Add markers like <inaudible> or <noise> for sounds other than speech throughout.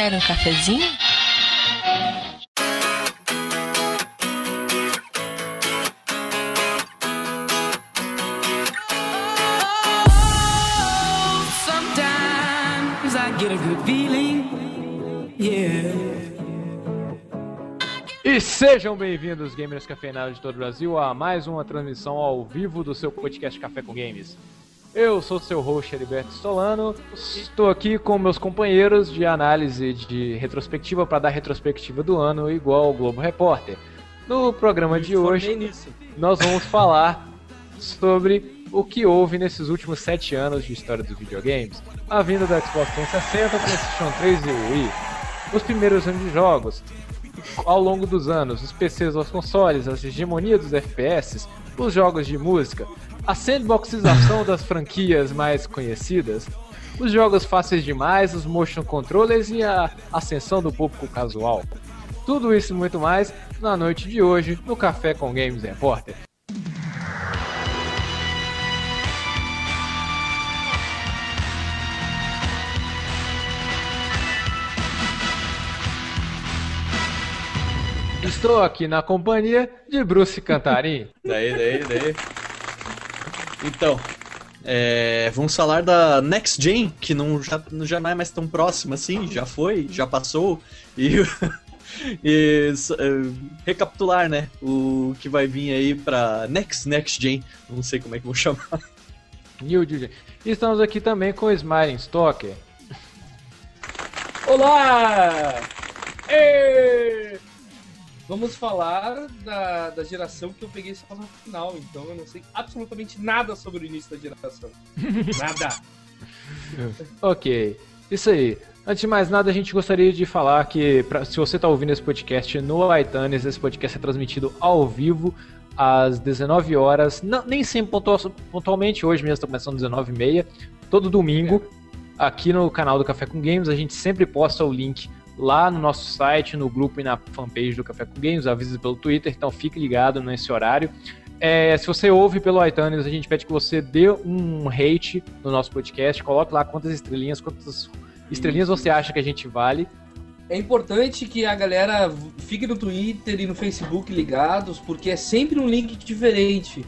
Quer um cafezinho? Sometimes I get a good feeling. Yeah. E sejam bem-vindos, gamers cafeinados de todo o Brasil, a mais uma transmissão ao vivo do seu podcast Café com Games. Eu sou seu host, Heriberto Solano. Estou aqui com meus companheiros de análise de retrospectiva para dar retrospectiva do ano, igual ao Globo Repórter. No programa de hoje, nós vamos falar sobre o que houve nesses últimos sete anos de história dos videogames. A vinda do Xbox 360, PlayStation 3 e Wii. Os primeiros anos de jogos, ao longo dos anos, os PCs aos consoles, a hegemonia dos FPS, os jogos de música, a sandboxização das franquias mais conhecidas, os jogos fáceis demais, os motion controllers e a ascensão do público casual. Tudo isso e muito mais na noite de hoje no Café com Games Repórter. Estou aqui na companhia de Bruce Cantarim. Daí, daí, daí. Então, é, vamos falar da Next Gen, que não, já, já não é mais tão próxima assim, já foi, já passou. E, <laughs> e é, recapitular, né? O que vai vir aí pra Next Next Gen. Não sei como é que vou <laughs> chamar. New DJ. E estamos aqui também com o Smiling Stalker. Olá! Ê! Vamos falar da, da geração que eu peguei só no final, então eu não sei absolutamente nada sobre o início da geração. <laughs> nada! ok, isso aí. Antes de mais nada, a gente gostaria de falar que, pra, se você está ouvindo esse podcast no iTunes, esse podcast é transmitido ao vivo às 19 horas, não, nem sempre pontual, pontualmente, hoje mesmo está começando às 19h30, todo domingo, aqui no canal do Café com Games, a gente sempre posta o link lá no nosso site, no grupo e na fanpage do Café com Games, avisa pelo Twitter, então fique ligado nesse horário. É, se você ouve pelo iTunes, a gente pede que você dê um hate no nosso podcast, coloque lá quantas estrelinhas, quantas estrelinhas você acha que a gente vale. É importante que a galera fique no Twitter e no Facebook ligados, porque é sempre um link diferente,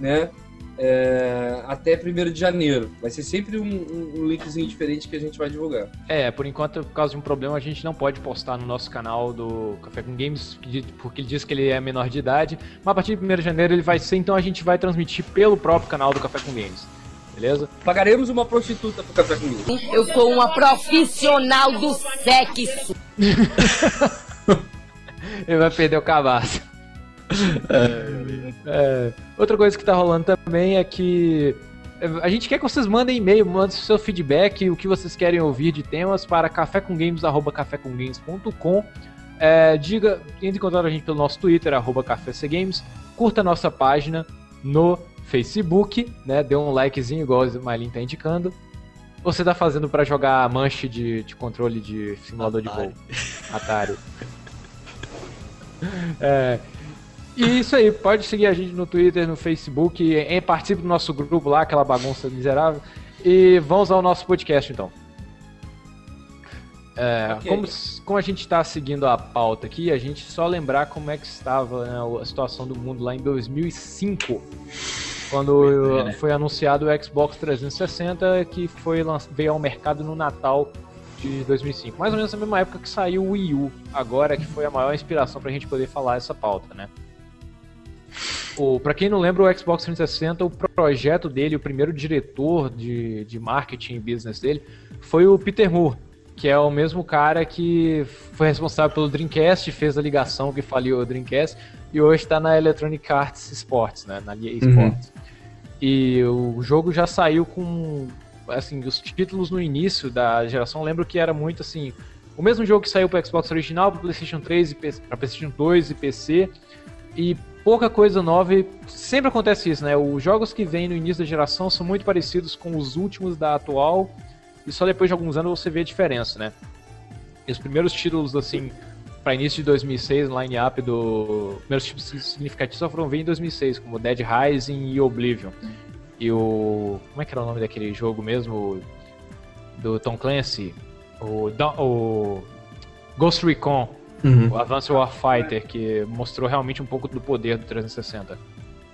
né? É, até 1 de janeiro. Vai ser sempre um, um, um, linkzinho diferente que a gente vai divulgar. É, por enquanto, por causa de um problema, a gente não pode postar no nosso canal do Café com Games, porque ele diz que ele é menor de idade. Mas a partir de 1 de janeiro ele vai ser, então a gente vai transmitir pelo próprio canal do Café com Games. Beleza? Pagaremos uma prostituta pro Café com Games. Eu sou uma profissional do sexo. <laughs> ele vai perder o cabaço. <laughs> É, outra coisa que tá rolando também é que a gente quer que vocês mandem e-mail, mandem seu feedback, o que vocês querem ouvir de temas para cafécomgames.com. É, diga, entre em contato a gente pelo nosso Twitter, arroba cafécgames. Curta a nossa página no Facebook, né? Dê um likezinho, igual o Malin tá indicando. Ou você tá fazendo para jogar manche de, de controle de simulador Atari. de voo? Atari. <laughs> é, e isso aí, pode seguir a gente no Twitter, no Facebook, e participe do nosso grupo lá, aquela bagunça miserável. E vamos ao nosso podcast então. É, okay. como, como, a gente está seguindo a pauta aqui, a gente só lembrar como é que estava né, a situação do mundo lá em 2005, quando é, né? foi anunciado o Xbox 360, que foi, veio ao mercado no Natal de 2005. Mais ou menos na mesma época que saiu o Wii U, agora que foi a maior inspiração para a gente poder falar essa pauta, né? O, pra quem não lembra, o Xbox 360, o projeto dele, o primeiro diretor de, de marketing e business dele, foi o Peter Moore, que é o mesmo cara que foi responsável pelo Dreamcast, fez a ligação que faliu o Dreamcast, e hoje está na Electronic Arts Sports, né, na EA Sports. Uhum. E o jogo já saiu com, assim, os títulos no início da geração, lembro que era muito assim, o mesmo jogo que saiu para Xbox original, para PlayStation 3 e para PlayStation 2 e PC, e pouca coisa nova e sempre acontece isso, né? Os jogos que vêm no início da geração são muito parecidos com os últimos da atual e só depois de alguns anos você vê a diferença, né? E os primeiros títulos, assim, para início de 2006, line-up do... primeiros títulos significativos só foram ver em 2006, como Dead Rising e Oblivion. E o... como é que era o nome daquele jogo mesmo? Do Tom Clancy? o, o Ghost Recon, Uhum. o Advanced Warfighter, que mostrou realmente um pouco do poder do 360.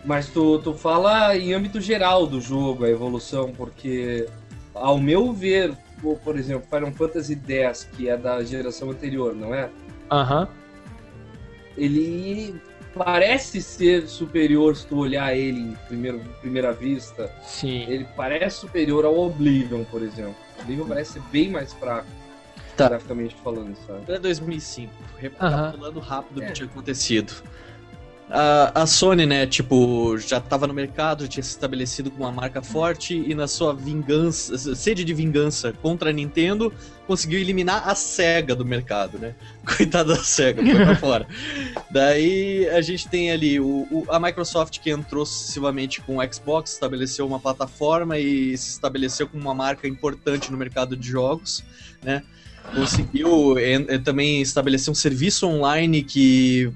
Mas tu, tu fala em âmbito geral do jogo, a evolução, porque, ao meu ver, por, por exemplo, Final Fantasy X, que é da geração anterior, não é? Aham. Ele parece ser superior se tu olhar ele em primeiro, primeira vista. Sim. Ele parece superior ao Oblivion, por exemplo. O Oblivion parece ser bem mais fraco, Tá. graficamente falando, sabe? Até 2005, Aham. recapitulando rápido o É. que tinha acontecido. A, a Sony, né, tipo, já estava no mercado, já tinha se estabelecido com uma marca forte e na sua vingança, sede de vingança contra a Nintendo, conseguiu eliminar a SEGA do mercado, né? <laughs> Coitada da SEGA, foi pra fora. <laughs> Daí a gente tem ali o, o- a Microsoft que entrou sucessivamente com o Xbox, estabeleceu uma plataforma e se estabeleceu como uma marca importante no mercado de jogos, né? Conseguiu en- eh, também estabelecer um serviço online que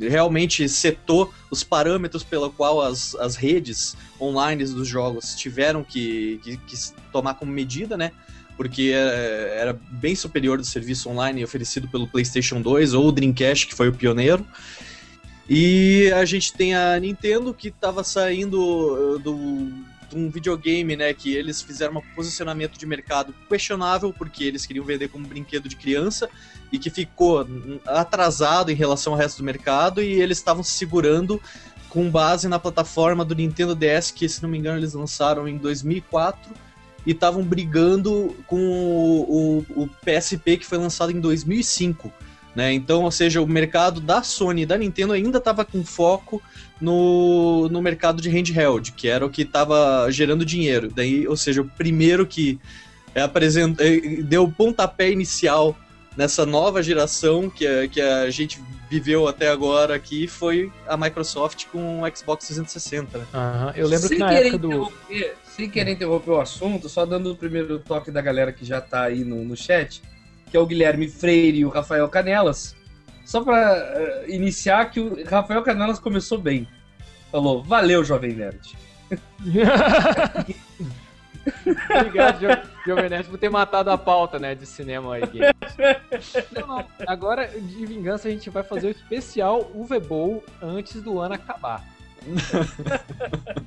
realmente setou os parâmetros pela qual as, as redes online dos jogos tiveram que, que, que tomar como medida, né? Porque eh, era bem superior do serviço online oferecido pelo PlayStation 2 ou o Dreamcast, que foi o pioneiro. E a gente tem a Nintendo que estava saindo eh, do, de um videogame, né? Que eles fizeram um posicionamento de mercado questionável, porque eles queriam vender como brinquedo de criança e que ficou atrasado em relação ao resto do mercado e eles estavam se segurando com base na plataforma do Nintendo DS, que se não me engano eles lançaram em 2004 e estavam brigando com o, o- o PSP que foi lançado em 2005. Né? Então, ou seja, o mercado da Sony e da Nintendo ainda estava com foco no, no mercado de handheld, que era o que estava gerando dinheiro. Daí, ou seja, o primeiro que é, é, deu o pontapé inicial nessa nova geração que a, que a gente viveu até agora aqui foi a Microsoft com o Xbox 360. Né? Aham. Eu lembro sem que na época do. Sem querer interromper o assunto, só dando o primeiro toque da galera que já tá aí no, no chat, que é o Guilherme Freire e o Rafael Canelas. Só pra eh, iniciar que o Rafael Canelas começou bem. Falou, valeu, Jovem Nerd. <laughs> Obrigado, Jo- Jovem Nerd, por ter matado a pauta, né, de cinema e games. Não, não. Agora, de vingança, a gente vai fazer o especial UV Bowl antes do ano acabar.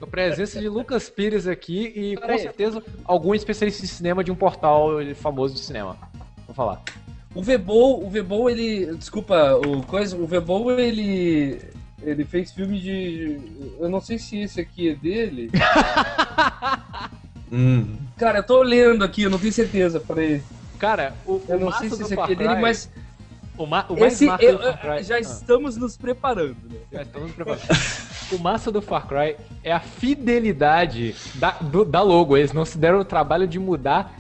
A presença de Lucas Pires aqui e, com certeza, algum especialista de cinema de um portal famoso de cinema. Vou falar. O Vebol, o Vebol, ele. Desculpa, o coisa. O Vebol, ele. Ele fez filme de. Eu não sei se esse aqui é dele. <laughs> Hum. Cara, eu tô lendo aqui, eu não tenho certeza. Peraí. Cara, o, Eu não massa sei se esse aqui é dele, mas O, ma o mais esse massa eu- do Far Cry... já Ah. estamos nos preparando, né? Já estamos preparados. o massa do Far Cry é a fidelidade da, do- da logo. Eles não se deram o trabalho de mudar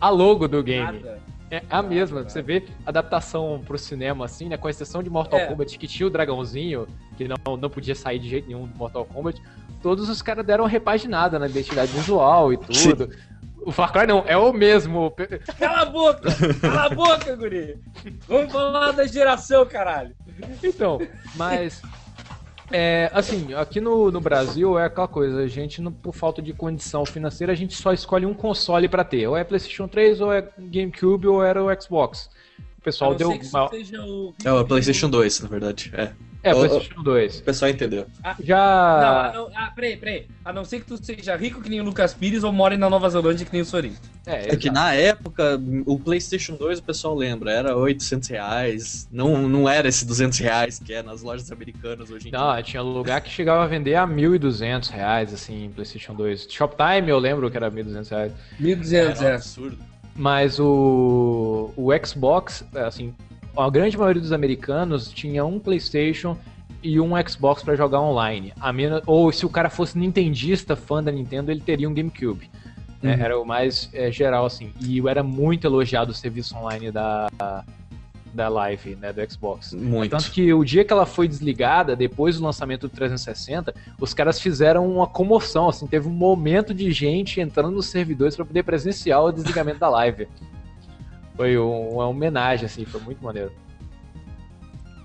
a logo do game. Nada. É a mesma. Você vê adaptação pro cinema, assim, né? Com exceção de Mortal É. Kombat, que tinha o dragãozinho, que não, não podia sair de jeito nenhum do Mortal Kombat. Todos os caras deram repaginada na identidade visual e tudo. O Far Cry não, é o mesmo. Cala a boca! Cala a boca, guri! Vamos falar da geração, caralho! Então, mas. É, assim, aqui no, no Brasil é aquela coisa, a gente, não- por falta de condição financeira, a gente só escolhe um console pra ter. Ou é PlayStation 3, ou é GameCube, ou era o Xbox. O pessoal deu. uma- seja o... É o PlayStation 2, na verdade. É. É, o- PlayStation 2. O pessoal entendeu. Já. Não, não, ah, peraí, peraí. A não ser que tu seja rico que nem o Lucas Pires ou more na Nova Zelândia que nem o Sorin. É, É que na época, o PlayStation 2, o pessoal lembra, era 800 reais. Não, não era esse 200 reais que é nas lojas americanas hoje em dia. Não, tinha lugar que chegava a vender a 1.200 reais, assim, PlayStation 2. Shoptime eu lembro que era 1.200 reais. 1.200, Era um é. absurdo. Mas o, o Xbox, assim, a grande maioria dos americanos tinha um PlayStation e um Xbox pra jogar online. A menos, ou se o cara fosse nintendista, fã da Nintendo, ele teria um GameCube. né? Uhum. Era o mais é, geral, assim. E era muito elogiado o serviço online da, da Live, né, do Xbox. Muito. Tanto que o dia que ela foi desligada, depois do lançamento do 360, os caras fizeram uma comoção, assim, teve um momento de gente entrando nos servidores para poder presenciar o desligamento da live. Foi um- uma homenagem, assim, foi muito maneiro.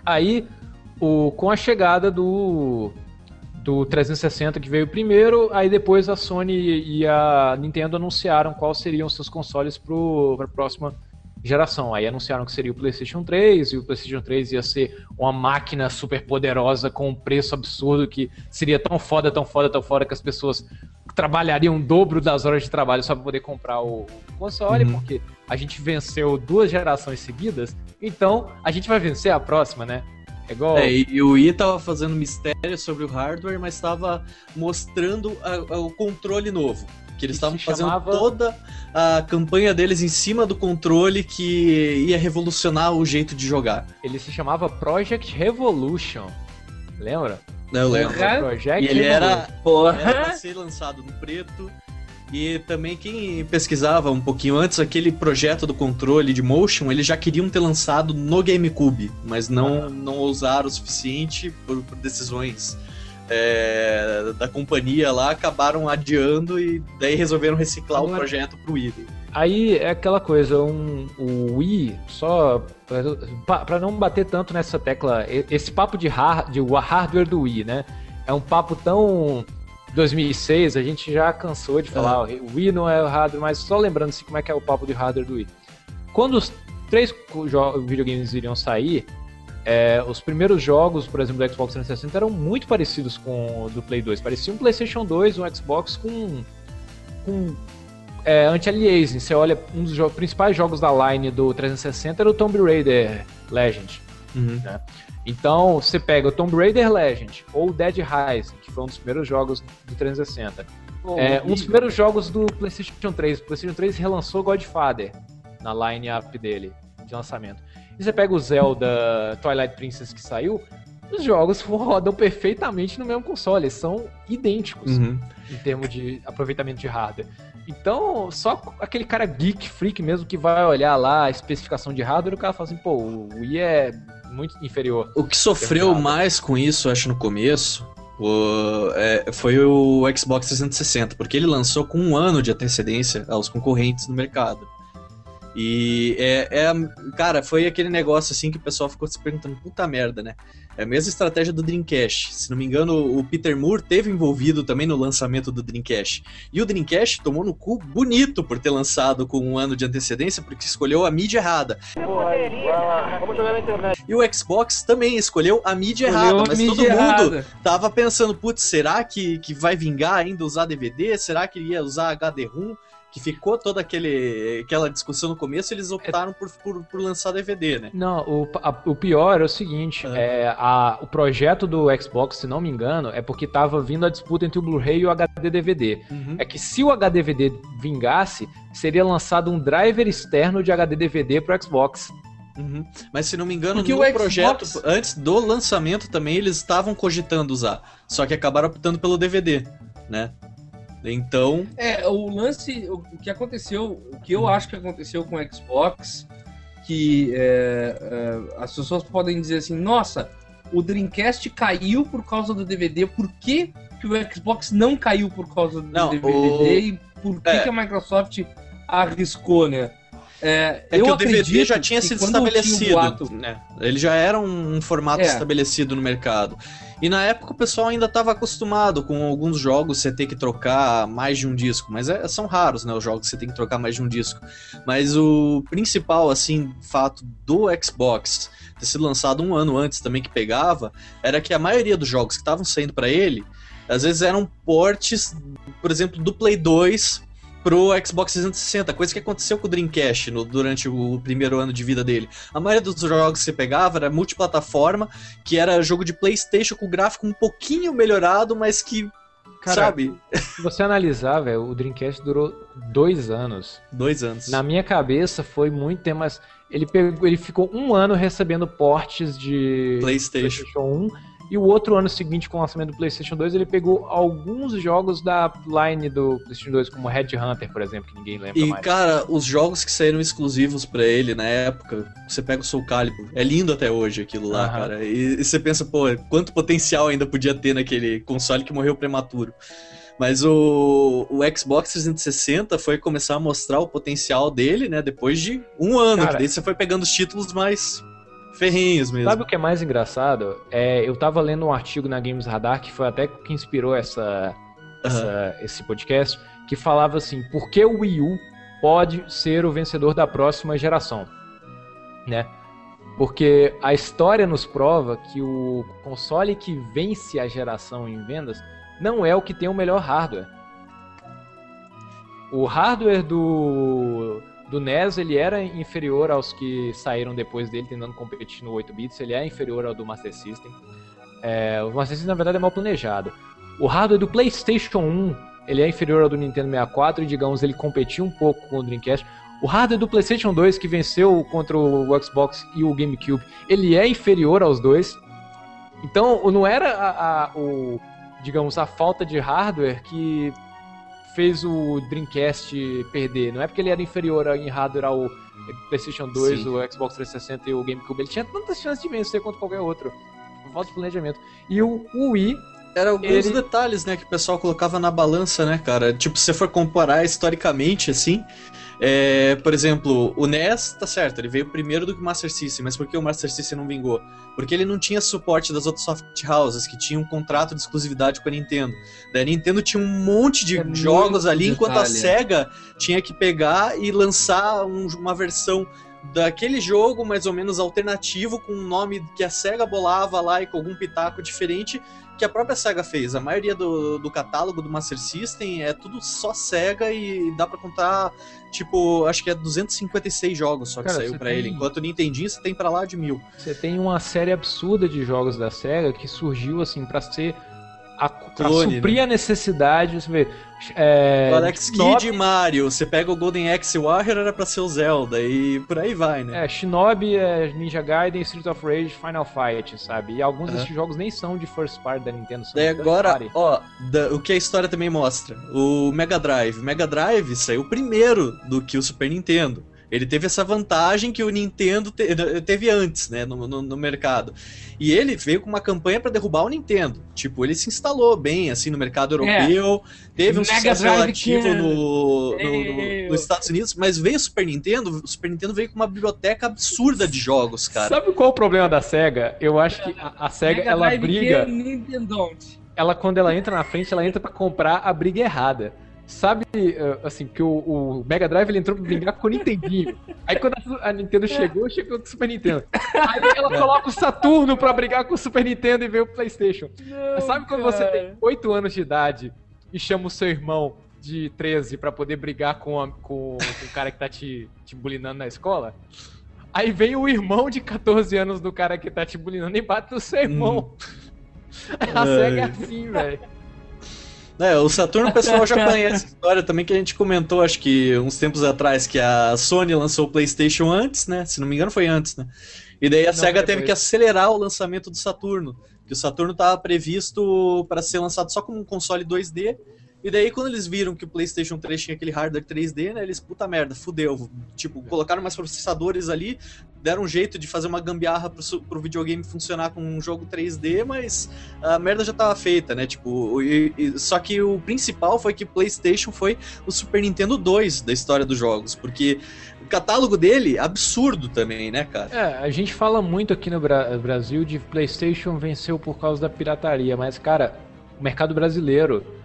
Aí, o, com a chegada do, do 360 que veio primeiro, aí depois a Sony e a Nintendo anunciaram quais seriam seus consoles para a próxima geração. Aí anunciaram que seria o PlayStation 3 e o PlayStation 3 ia ser uma máquina super poderosa com um preço absurdo que seria tão foda, tão foda, tão foda que as pessoas trabalhariam o dobro das horas de trabalho só para poder comprar o console, Uhum. porque a gente venceu duas gerações seguidas, então a gente vai vencer a próxima, né? É igual. É, e, o Wii tava fazendo mistério sobre o hardware, mas estava mostrando a- a- o controle novo. Que eles estavam fazendo chamava- toda a campanha deles em cima do controle que ia revolucionar o jeito de jogar. Ele se chamava Project Revolution. Lembra? Né, Eu lembro. Porra. Project E ele era, era Porra! pra ser lançado no preto. E também quem pesquisava um pouquinho antes, aquele projeto do controle de motion, eles já queriam ter lançado no GameCube, mas não, não ousaram o suficiente por, por decisões é, da companhia lá, acabaram adiando e daí resolveram reciclar o Agora- projeto pro Wii. Aí é aquela coisa, um, o Wii, só pra- pra não bater tanto nessa tecla, esse papo de, har, de hardware do Wii, né? É um papo tão 2006, a gente já cansou de falar, o Wii não é o hardware, mas só lembrando assim como é que é o papo de hardware do Wii. Quando os três videogames iriam sair, é, os primeiros jogos, por exemplo, do Xbox 360 eram muito parecidos com o do Play 2. Parecia um PlayStation 2, um Xbox com, com é, anti-aliasing. Você olha, um dos jo- principais jogos da line do 360 era o Tomb Raider Legend. Então, você pega o Tomb Raider Legend ou o Dead Rising, que foi um dos primeiros jogos do 360. É, um dos primeiros jogos do PlayStation 3. O PlayStation 3 relançou Godfather na line-up dele, de lançamento. E você pega o Zelda Twilight Princess que saiu, os jogos <laughs> rodam perfeitamente no mesmo console, eles são idênticos Uhum. em termos de aproveitamento de hardware. Então, só aquele cara geek, freak mesmo, que vai olhar lá a especificação de hardware, o cara fala assim, pô, o Wii é muito inferior. O que sofreu mais com isso, acho, no começo, o- é, foi o Xbox 360, porque ele lançou com um ano de antecedência aos concorrentes no mercado. E é, é- cara, foi aquele negócio assim que o pessoal ficou se perguntando, puta merda, né? É a mesma estratégia do Dreamcast. Se não me engano, o Peter Moore teve envolvido também no lançamento do Dreamcast. E o Dreamcast tomou no cu bonito por ter lançado com um ano de antecedência, porque escolheu a mídia errada. E o Xbox também escolheu a mídia Escolheu errada, mas mídia todo mundo errada. tava pensando, putz, será que, que vai vingar ainda usar DVD? Será que ia usar HD-ROM? Que ficou toda aquele, aquela discussão no começo, eles optaram por, por, por lançar DVD, né? Não, o, a- o pior é o seguinte, Ah. é, a- o projeto do Xbox, se não me engano, é porque tava vindo a disputa entre o Blu-ray e o HD DVD. É que se o HD DVD vingasse, seria lançado um driver externo de HD DVD pro Xbox. Uhum. Mas se não me engano, Porque no o Xbox- projeto, antes do lançamento também, eles estavam cogitando usar. Só que acabaram optando pelo DVD, né? Então, É, o lance, o que aconteceu, o que eu acho que aconteceu com o Xbox, que é, é, as pessoas podem dizer assim, nossa, o Dreamcast caiu por causa do DVD, por que, que o Xbox não caiu por causa do Não, DVD o- e por que, É. que a Microsoft arriscou, né? É, É eu que o DVD já tinha sido tinha estabelecido. boato- né? Ele já era um, um formato É. estabelecido no mercado. E na época o pessoal ainda estava acostumado com alguns jogos você ter que trocar mais de um disco. Mas é- são raros, né? Os jogos que você tem que trocar mais de um disco. Mas o principal, assim, fato do Xbox ter sido lançado um ano antes também que pegava, era que a maioria dos jogos que estavam saindo para ele, às vezes eram portes, por exemplo, do Play 2 pro Xbox 360, coisa que aconteceu com o Dreamcast no- durante o primeiro ano de vida dele. A maioria dos jogos que você pegava era multiplataforma, que era jogo de PlayStation com gráfico um pouquinho melhorado, mas que, Cara, sabe, Se você analisar, velho, o Dreamcast durou dois anos. dois anos. Na minha cabeça foi muito tempo, mas ele, pegou, ele ficou um ano recebendo portes de PlayStation. PlayStation 1 e o outro ano seguinte, com o lançamento do PlayStation 2, ele pegou alguns jogos da line do PlayStation 2, como Red Hunter, por exemplo, que ninguém lembra E, mais. cara, os jogos que saíram exclusivos pra ele na época, você pega o Soul Calibur, é lindo até hoje aquilo lá, Aham. cara. E, e você pensa, pô, quanto potencial ainda podia ter naquele console que morreu prematuro. Mas o, o Xbox 360 foi começar a mostrar o potencial dele, né, depois de um ano, Cara, que daí você foi pegando os títulos mais ferrenhos mesmo. Sabe o que é mais engraçado? É, eu tava lendo um artigo na Games Radar, que foi até que inspirou essa, essa- esse podcast, que falava assim, por que o Wii U pode ser o vencedor da próxima geração, né? Porque a história nos prova que o console que vence a geração em vendas não é o que tem o melhor hardware. O hardware do, do NES ele era inferior aos que saíram depois dele tentando competir no 8 bits, ele é inferior ao do Master System. É, o Master System na verdade é mal planejado. O hardware do PlayStation 1 ele é inferior ao do Nintendo 64 e digamos ele competia um pouco com o Dreamcast. O hardware do PlayStation 2 que venceu contra o Xbox e o GameCube, ele é inferior aos dois. Então não era a, a o digamos a falta de hardware que fez o Dreamcast perder. Não é porque ele era inferior em hardware ao PlayStation 2, Sim. o Xbox 360 e o GameCube. Ele tinha tantas chances de vencer quanto qualquer outro. Por falta de planejamento. E o, o Wii era alguns ele... detalhes, né, que o pessoal colocava na balança, né, cara? Tipo, se você for comparar historicamente, assim, é, por exemplo, o NES, tá certo, ele veio primeiro do que o Master System, mas por que o Master System não vingou? Porque ele não tinha suporte das outras soft houses, que tinham um contrato de exclusividade com a Nintendo. Daí a Nintendo tinha um monte de é jogos ali, detalhe. enquanto a SEGA tinha que pegar e lançar um, uma versão daquele jogo mais ou menos alternativo com um nome que a SEGA bolava lá e com algum pitaco diferente que a própria SEGA fez. A maioria do, do catálogo do Master System é tudo só SEGA e dá para contar, tipo, acho que é 256 jogos só que Cara, saiu para tem... ele. Enquanto o Nintendinho você tem para lá de mil. Você tem uma série absurda de jogos da SEGA que surgiu assim para ser a, Clone, suprir né? a necessidade. Você vê, é, o Alex Kidd e Mario, você pega o Golden Axe Warrior, era pra ser o Zelda, e por aí vai, né? É, Shinobi, é Ninja Gaiden, Street of Rage, Final Fight, sabe? E alguns uhum. desses jogos nem são de first party da Nintendo. São Daí agora, ó, da, o que a história também mostra. O Mega Drive. O Mega Drive saiu primeiro do que o Super Nintendo. Ele teve essa vantagem que o Nintendo te, teve antes, né, no, no, no, mercado. E ele veio com uma campanha para derrubar o Nintendo. Tipo, ele se instalou bem, assim, no mercado europeu, é. teve um Mega sucesso Drive relativo é... no, no, nos Estados Unidos, mas veio o Super Nintendo, o Super Nintendo veio com uma biblioteca absurda de jogos, cara. Sabe qual é o problema da SEGA? Eu acho que a, a SEGA, Mega ela Drive briga... Ela, quando ela entra na frente, ela entra para comprar a briga errada. Sabe, eh, assim, que o, o, Mega Drive ele entrou pra brigar com o Nintendinho. Aí quando a, Nintendo chegou, chegou com o Super Nintendo. Aí ela coloca o Saturno pra brigar com o Super Nintendo e veio o Playstation. Não, Sabe quando cara. você tem 8 anos de idade e chama o seu irmão de 13 pra poder brigar com, a, com, com o cara que tá te, te bulinando na escola? Aí vem o irmão de 14 anos do cara que tá te bulinando e bate no seu irmão. Hum. <laughs> A SEGA é assim, velho. É, o Saturno o pessoal já <laughs> conhece a história também que a gente comentou, acho que uns tempos atrás, que a Sony lançou o PlayStation antes, né? Se não me engano, foi antes, né? E daí a não, SEGA teve que acelerar o lançamento do Saturno. Que o Saturno estava previsto para ser lançado só como um console 2D e daí, quando eles viram que o PlayStation 3 tinha aquele hardware 3D, né? Eles, puta merda, fudeu. Tipo, colocaram mais processadores ali, deram um jeito de fazer uma gambiarra pro, pro videogame funcionar com um jogo 3D, mas a merda já tava feita, né? Tipo, e, e, só que o principal foi que o PlayStation foi o Super Nintendo 2 da história dos jogos, porque o catálogo dele absurdo também, né, cara? É, a gente fala muito aqui no Bra Brasil de PlayStation venceu por causa da pirataria, mas, cara, o mercado brasileiro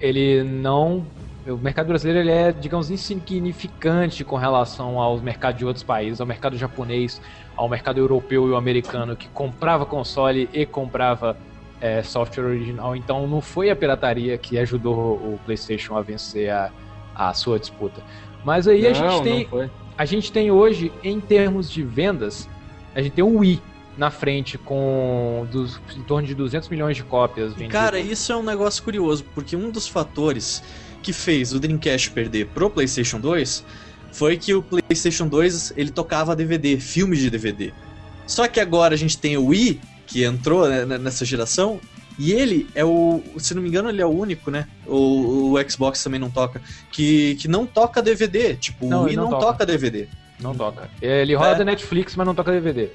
ele não. O mercado brasileiro ele é, digamos, insignificante com relação aos mercados de outros países, ao mercado japonês, ao mercado europeu e o americano, que comprava console e comprava é, software original. Então não foi a pirataria que ajudou o PlayStation a vencer a, a sua disputa. Mas aí não, a gente tem. A gente tem hoje, em termos de vendas, a gente tem o Wii na frente com dos, em torno de 200 milhões de cópias vendidas. Cara, isso é um negócio curioso, porque um dos fatores que fez o Dreamcast perder pro PlayStation 2 foi que o PlayStation 2 ele tocava DVD, filmes de DVD. Só que agora a gente tem o Wii, que entrou né, nessa geração, e ele é o, se não me engano, ele é o único, né? O, o Xbox também não toca, que, que não toca DVD. Tipo, não, o Wii não, não toca. toca. DVD. Não toca. Ele roda é. Netflix, mas não toca DVD.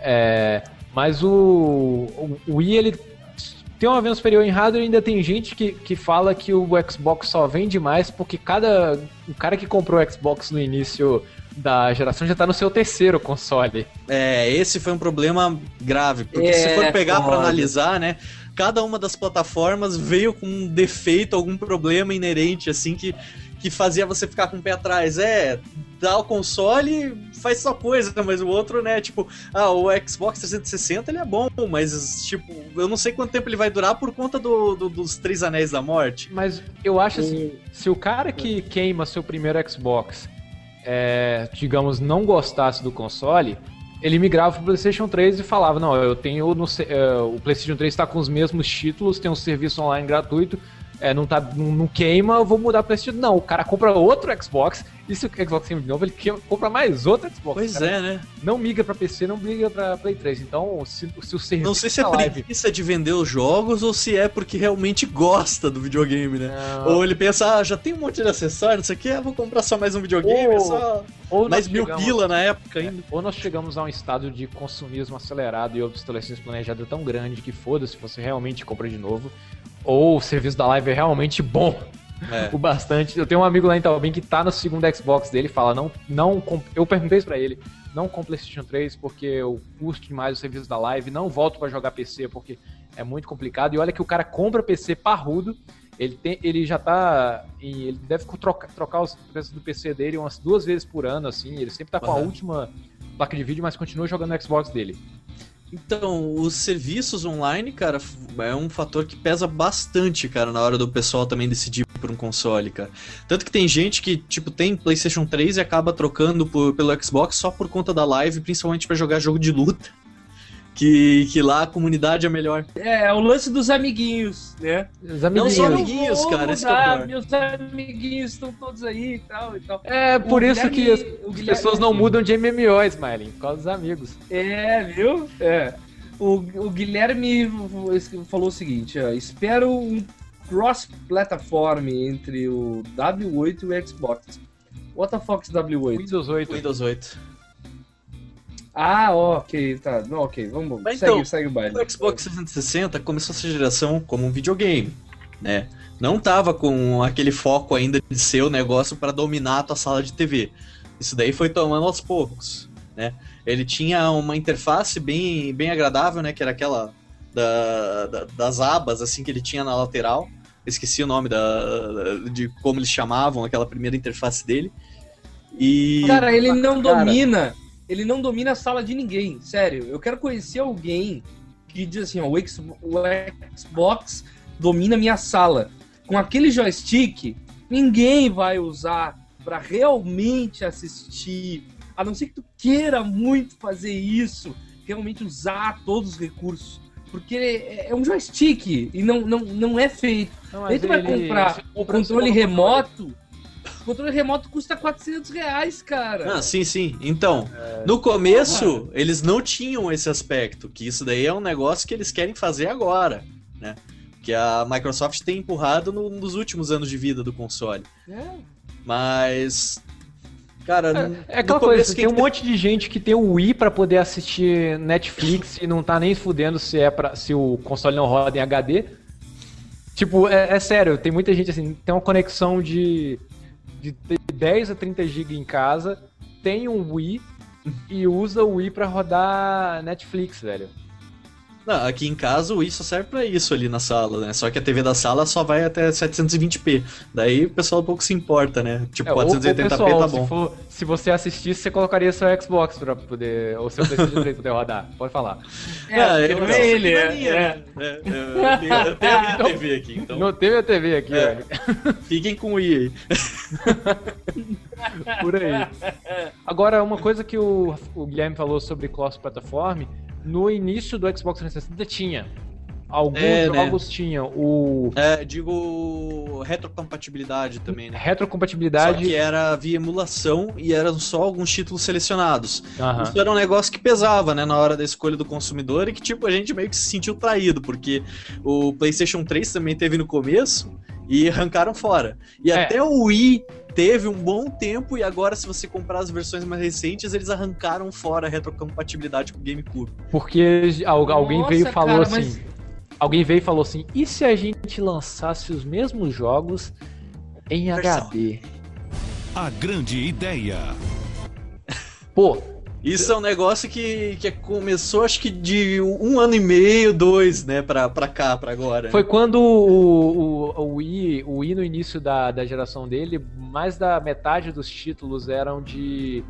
É, mas o, o, o Wii, ele tem uma venda superior em hardware e ainda tem gente que, que fala que o Xbox só vende mais porque cada o cara que comprou o Xbox no início da geração já tá no seu terceiro console. É, esse foi um problema grave, porque é, se for pegar para analisar, né, cada uma das plataformas veio com um defeito, algum problema inerente assim que que fazia você ficar com o pé atrás. É, dá o console, faz sua coisa, mas o outro, né, tipo, ah, o Xbox 360 ele é bom, mas, tipo, eu não sei quanto tempo ele vai durar por conta do, do- dos Três Anéis da Morte. Mas eu acho assim, se o cara que queima seu primeiro Xbox, é, digamos, não gostasse do console, ele migrava pro PlayStation 3 e falava: Não, eu tenho. no é, o PlayStation 3 está com os mesmos títulos, tem um serviço online gratuito, é, não, tá, não, não queima, eu vou mudar pro PlayStation. Não, o cara compra outro Xbox, e se o Xbox queima de novo, ele que- compra mais outro Xbox. Pois cara. é, né? Não migra pra PC, não migra pra Play 3. Então, se, se o serviço Não sei se é da live. preguiça de vender os jogos ou se é porque realmente gosta do videogame, né? Não. Ou ele pensa, ah, já tem um monte de acessórios, isso aqui, eu vou comprar só mais um videogame, é Ou- só Ou mais mil chegamos- pila na época ainda. Ou nós chegamos a um estado de consumismo acelerado e obsolescência planejada tão grande que foda-se, você realmente compra de novo. Ou o serviço da live é realmente bom É. <laughs> o bastante. Eu tenho um amigo lá em Taubim que tá no segundo Xbox dele fala, não, não eu perguntei isso pra ele, não compra PlayStation 3 porque eu custo demais o serviço da live, não volto pra jogar PC porque é muito complicado. E olha que o cara compra PC parrudo, ele, tem, ele já tá. ele deve trocar, trocar os preços do PC dele umas duas vezes por ano, assim. Ele sempre tá com a Aham. última placa de vídeo, mas continua jogando no Xbox dele. Então, os serviços online, cara, é um fator que pesa bastante, cara, na hora do pessoal também decidir por um console, cara. Tanto que tem gente que, tipo, tem PlayStation 3 e acaba trocando por- pelo Xbox só por conta da live, principalmente pra jogar jogo de luta. Que, que lá a comunidade é melhor. É, é o lance dos amiguinhos, né? Os Não amiguinhos. só Eu amiguinhos, cara, esse que é o mudar, pior. Meus amiguinhos estão todos aí e tal e tal. É por O isso que Guilherme- as, o as Guilherme- pessoas não mudam de MMO, Smiley, por causa dos amigos. É, viu? É. O, o Guilherme falou o seguinte: ó, espero um cross-platform entre o W8 e o Xbox. What the fuck's W8? Windows 8. Windows 8. Ah, ok, tá. Não, ok, vamos. Mas segue, então, segue o baile. O Xbox 360 começou essa geração como um videogame, né? Não tava com aquele foco ainda de ser o negócio para dominar a tua sala de TV. Isso daí foi tomando aos poucos, né? Ele tinha uma interface bem, bem agradável, né? Que era aquela da- da- das abas, assim, que ele tinha na lateral. Esqueci o nome da, de como eles chamavam aquela primeira interface dele. E... Cara, ele não Cara. domina. Ele não domina a sala de ninguém. Sério, eu quero conhecer alguém que diz assim: ó, o, Xbox domina minha sala. Com aquele joystick, ninguém vai usar pra realmente assistir. A não ser que tu queira muito fazer isso, realmente usar todos os recursos. Porque é é um joystick e não, não, não é feito. Não, Aí tu vai comprar o controle remoto. O controle remoto custa 400 reais, cara. Ah, sim, sim. Então, no começo, eles não tinham esse aspecto, que isso daí é um negócio que eles querem fazer agora, né? Que a Microsoft tem empurrado no- nos últimos anos de vida do console. É. Mas. Cara, no- É aquela coisa, tem um monte de gente que tem o Wii pra poder assistir Netflix e não tá nem fudendo se é para se o console não roda em HD. Tipo, é, é sério, tem muita gente assim, tem uma conexão de, de 10 a 30 GB em casa, tem um Wii e usa o Wii pra rodar Netflix, velho. Não, aqui em casa o Wii só serve pra isso ali na sala, né? Só que a TV da sala só vai até 720p. Daí o pessoal um pouco se importa, né? Tipo, É, ou- ou, 480p pessoal, tá se, bom. for- se você assistisse, você colocaria seu Xbox pra poder. Ou seu PlayStation 3 pra poder rodar. Pode falar. É, porque eu- não é ele, é. minha, é. né? É, eu, tenho, a minha TV aqui, então Não teve a TV aqui, É. fiquem com o Wii aí. <laughs> Por aí. Agora, uma coisa que o, o Guilherme falou sobre cross-platform, no início do Xbox 360 tinha. Alguns É, né? jogos tinham o É, digo retrocompatibilidade também, né? Só retrocompatibilidade. que era via emulação e eram só alguns títulos selecionados. Aham. Isso era um negócio que pesava, né, na hora da escolha do consumidor e que, tipo, a gente meio que se sentiu traído, porque o PlayStation 3 também teve no começo e arrancaram fora. E É. até o Wii teve um bom tempo e agora, se você comprar as versões mais recentes, eles arrancaram fora a retrocompatibilidade com o GameCube. Porque al- alguém Nossa, veio e falou cara, assim. mas- Alguém veio e falou assim: e se a gente lançasse os mesmos jogos em Versão. HD? A grande ideia. Pô, Isso é um negócio que, que começou, acho que de um ano e meio, dois, né, pra, pra cá, pra agora. Foi quando o, o, o, Wii, o Wii, no início da, da geração dele, mais da metade dos títulos eram de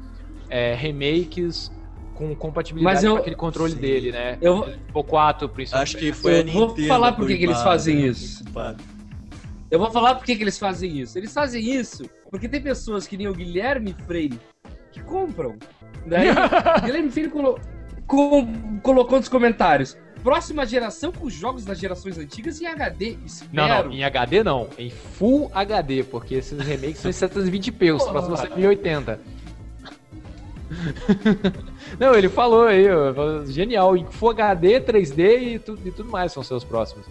é, remakes com compatibilidade Mas eu- com aquele controle Sim. dele, né? Eu- O 4, principalmente. Acho que foi a Eu vou Nintendo falar por que eles fazem né, isso. Eu vou falar por que, que eles fazem isso. Eles fazem isso porque tem pessoas que nem o Guilherme Freire que compram. Daí, o <laughs> Guilherme Freire colo- com- colocou nos comentários. Próxima geração com os jogos das gerações antigas em HD. Espero. Não, não, em HD não, em Full HD, porque esses remakes são em 720p, os próximos são em 1080. Não, ele falou aí, ó, genial, em Full HD, 3D e, tu- e tudo mais são seus próximos.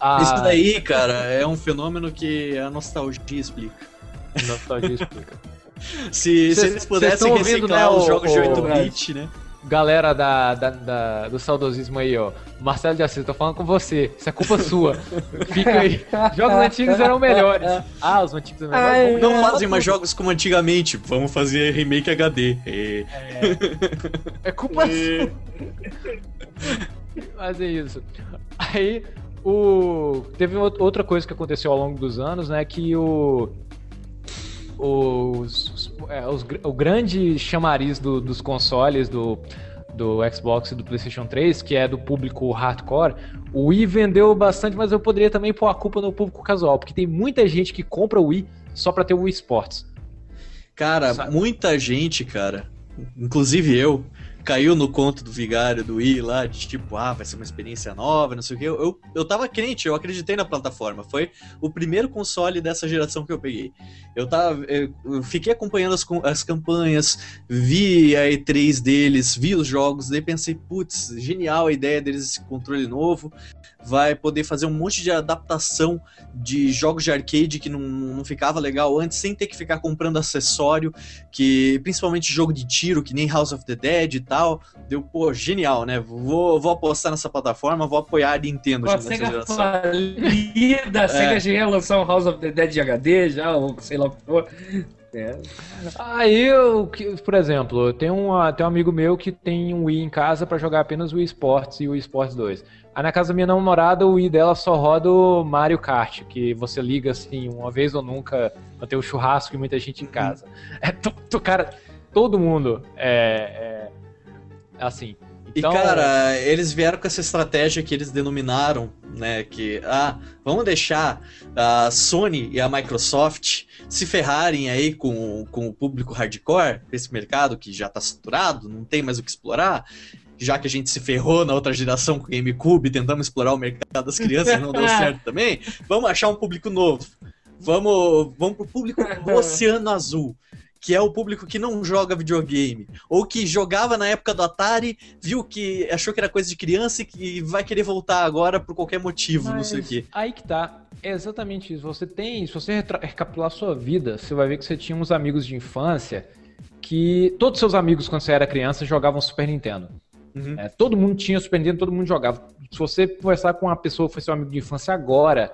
Ah, Isso daí, cara, é um fenômeno que a nostalgia explica. nostalgia explica. Se, se Cês- eles cês pudessem tão ouvindo, reciclar né, os o- jogos de o- 8-bit, né? Galera da, da- da- do saudosismo aí, ó. Marcelo de Assis, tô falando com você. Isso é culpa <laughs> sua. Fica aí. Jogos antigos eram melhores. Ah, os antigos eram Ai, melhores. Não É, fazem mais jogos como antigamente. Vamos fazer remake HD. É. É culpa sua. Mas é isso. Aí, o... teve out- outra coisa que aconteceu ao longo dos anos, né? Que o. Os, os- é, os o grande chamariz do- dos consoles do, do Xbox e do PlayStation 3, que é do público hardcore, o Wii vendeu bastante, mas eu poderia também pôr a culpa no público casual, porque tem muita gente que compra o Wii só pra ter o Wii Sports. Cara, Sabe? muita gente, cara, inclusive eu, caiu no conto do vigário do Wii lá, de tipo, ah, vai ser uma experiência nova, não sei o quê. Eu, eu, eu tava crente, eu acreditei na plataforma. Foi o primeiro console dessa geração que eu peguei. Eu tava. Eu, fiquei acompanhando as, as campanhas, vi a E3 deles, vi os jogos, daí pensei, putz, genial a ideia deles esse controle novo. Vai poder fazer um monte de adaptação de jogos de arcade que não, não ficava legal antes, sem ter que ficar comprando acessório que principalmente jogo de tiro, que nem House of the Dead e tal, deu, pô, genial, né? Vou, vou apostar nessa plataforma, vou apoiar a Nintendo Com a nessa SEGA geração. falida, a SEGA já ia lançar um House of the Dead de HD já, ou sei lá o que for. É. Aí, eu, que- por exemplo, tem um, tem um amigo meu que tem um Wii em casa pra jogar apenas o Wii Sports e o Wii Sports 2. Aí na casa da minha namorada, o Wii dela só roda o Mario Kart, que você liga assim, uma vez ou nunca, pra ter um churrasco e muita gente em casa. É, tu, tu- cara, todo mundo é, é assim. Então, E cara, eles vieram com essa estratégia que eles denominaram, né, que ah, vamos deixar a Sony e a Microsoft se ferrarem aí com, com o público hardcore, esse mercado que já tá saturado, não tem mais o que explorar. Já que a gente se ferrou na outra geração com o GameCube, tentamos explorar o mercado das crianças e não deu <laughs> certo também, vamos achar um público novo. Vamos, vamos pro público do <laughs> Oceano Azul, que é o público que não joga videogame, ou que jogava na época do Atari, viu que achou que era coisa de criança e que vai querer voltar agora por qualquer motivo, não sei o Mas quê. Aí que tá. É exatamente isso. Você tem. Se você recapitular a sua vida, você vai ver que você tinha uns amigos de infância que. Todos seus amigos, quando você era criança, jogavam Super Nintendo. Uhum. É, todo mundo tinha Super Nintendo, todo mundo jogava. Se você conversar com uma pessoa que foi seu amigo de infância agora,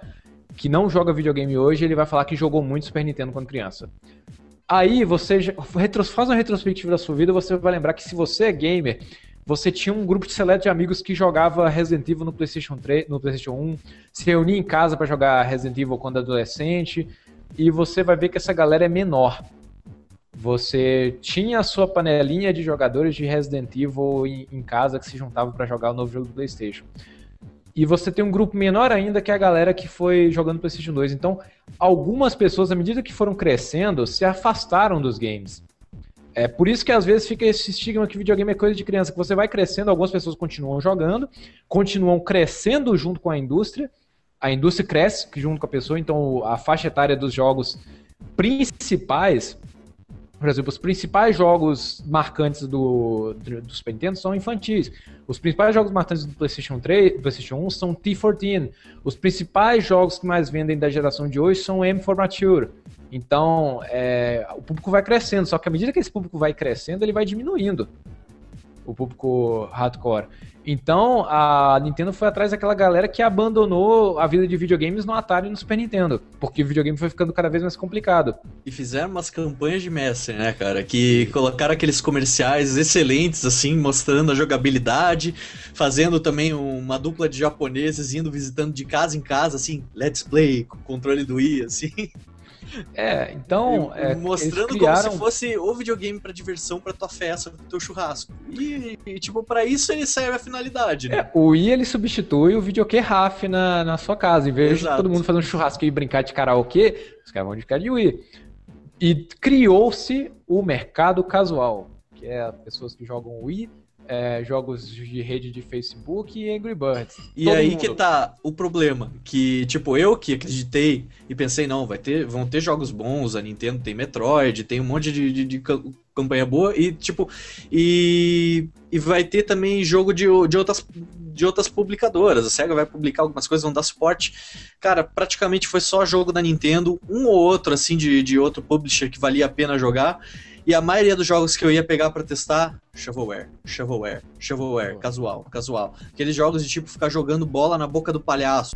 que não joga videogame hoje, ele vai falar que jogou muito Super Nintendo quando criança. Aí você faz uma retrospectiva da sua vida, você vai lembrar que se você é gamer, você tinha um grupo de seleto de amigos que jogava Resident Evil no PlayStation 3, no PlayStation 1, se reunia em casa pra jogar Resident Evil quando adolescente, e você vai ver que essa galera é menor. Você tinha a sua panelinha de jogadores de Resident Evil em, em casa que se juntavam pra jogar o novo jogo do PlayStation. E você tem um grupo menor ainda que é a galera que foi jogando PlayStation 2. Então, algumas pessoas, à medida que foram crescendo, se afastaram dos games. É por isso que às vezes fica esse estigma que videogame é coisa de criança, que você vai crescendo, algumas pessoas continuam jogando, continuam crescendo junto com a indústria, a indústria cresce junto com a pessoa, então a faixa etária dos jogos principais, por exemplo, os principais jogos marcantes do, do Super Nintendo são infantis. Os principais jogos marcantes do PlayStation 3, do PlayStation 1 são T14. Os principais jogos que mais vendem da geração de hoje são M for Mature. Então, é, o público vai crescendo, só que à medida que esse público vai crescendo, ele vai diminuindo. o público hardcore. Então a Nintendo foi atrás daquela galera que abandonou a vida de videogames no Atari e no Super Nintendo, porque o videogame foi ficando cada vez mais complicado. E fizeram umas campanhas de mestre, né, cara? Que colocaram aqueles comerciais excelentes, assim, mostrando a jogabilidade, fazendo também uma dupla de japoneses indo visitando de casa em casa, assim, let's play, com controle do Wii, assim. <laughs> É, então. É, mostrando criaram... como se fosse o videogame para diversão para tua festa, pro teu churrasco. E, e tipo, para isso ele serve a finalidade, né? É, o Wii ele substitui o videokê RAF na, na sua casa. Em vez Exato. de todo mundo fazer um churrasco e brincar de karaokê, os caras vão de cara de Wii. E criou-se o mercado casual, que é pessoas que jogam Wii é, jogos de rede de Facebook e Angry Birds. E aí mundo. que tá o problema, que tipo, eu que acreditei e pensei, não, vai ter, vão ter jogos bons, a Nintendo tem Metroid, tem um monte de, de, de campanha boa e tipo, e, e vai ter também jogo de, de outras de outras publicadoras. A SEGA vai publicar algumas coisas, vão dar suporte. Cara, praticamente foi só jogo da Nintendo, um ou outro assim de, de outro publisher que valia a pena jogar. E a maioria dos jogos que eu ia pegar para testar, shovelware, shovelware, shovelware, casual, casual. Aqueles jogos de tipo ficar jogando bola na boca do palhaço.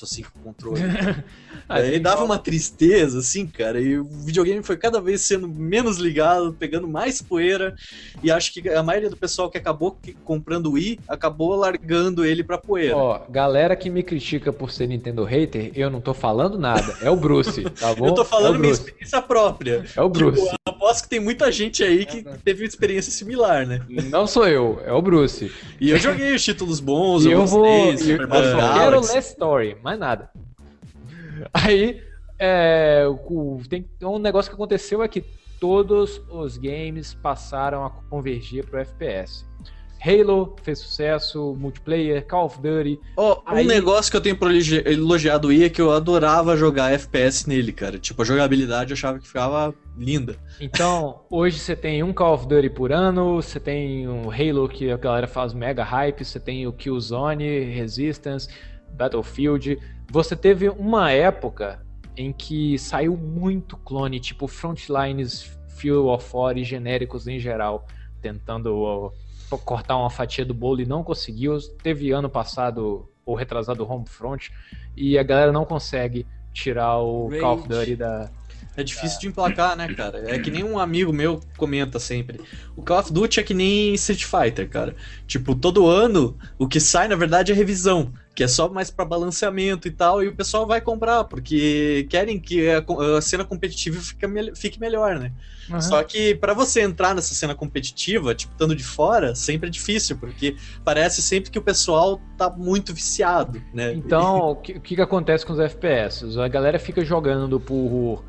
Assim, com controle. <laughs> Aí dava uma tristeza, assim, cara. E o videogame foi cada vez sendo menos ligado, pegando mais poeira. E acho que a maioria do pessoal que acabou comprando o Wii acabou largando ele pra poeira. Ó, galera que me critica por ser Nintendo hater, eu não tô falando nada. É o Bruce, tá bom? <laughs> eu tô falando é minha experiência própria. É o Bruce. Tipo, aposto que tem muita gente aí que teve uma experiência similar, né? Não sou eu, é o Bruce. E eu joguei os títulos bons, e eu, eu vou. eu, eu só quero Last Story, mais nada. <laughs> Aí, é, o, tem um negócio que aconteceu é que todos os games passaram a convergir para o FPS. Halo fez sucesso, multiplayer, Call of Duty. Oh, aí... Um negócio que eu tenho elogiado aí é que eu adorava jogar FPS nele, cara. Tipo, a jogabilidade eu achava que ficava linda. Então, <laughs> hoje você tem um Call of Duty por ano, você tem um Halo que a galera faz mega hype, você tem o Killzone, Resistance, Battlefield. Você teve uma época em que saiu muito clone, tipo Frontlines, Fuel of War e genéricos em geral, tentando uh, cortar uma fatia do bolo e não conseguiu. Teve ano passado ou retrasado Homefront e a galera não consegue tirar o Rage. Call of Duty da, é difícil de emplacar, né, cara? É que nem um amigo meu comenta sempre. O Call of Duty é que nem Street Fighter, cara. Tipo, todo ano o que sai, na verdade, é revisão. Que é só mais para balanceamento e tal, e o pessoal vai comprar, porque querem que a, cena competitiva fique, fique melhor, né? Uhum. Só que para você entrar nessa cena competitiva, tipo, estando de fora, sempre é difícil, porque parece sempre que o pessoal tá muito viciado, né? Então, o que, que acontece com os FPS? A galera fica jogando por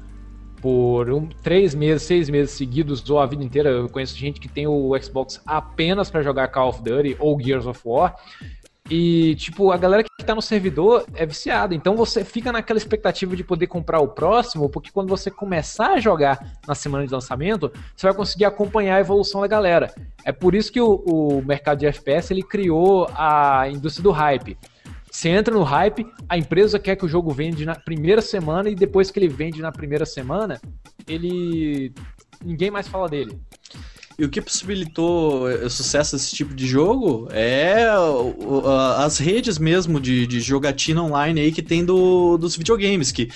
por um, três meses, seis meses seguidos ou a vida inteira. Eu conheço gente que tem o Xbox apenas para jogar Call of Duty ou Gears of War. E, tipo, a galera que tá no servidor é viciada. Então você fica naquela expectativa de poder comprar o próximo, porque quando você começar a jogar na semana de lançamento, você vai conseguir acompanhar a evolução da galera. É por isso que o, o mercado de FPS ele criou a indústria do hype. Você entra no hype, a empresa quer que o jogo vende na primeira semana e depois que ele vende na primeira semana, ele ninguém mais fala dele. E o que possibilitou o sucesso desse tipo de jogo é as redes mesmo de, de jogatina online aí que tem do, dos videogames, que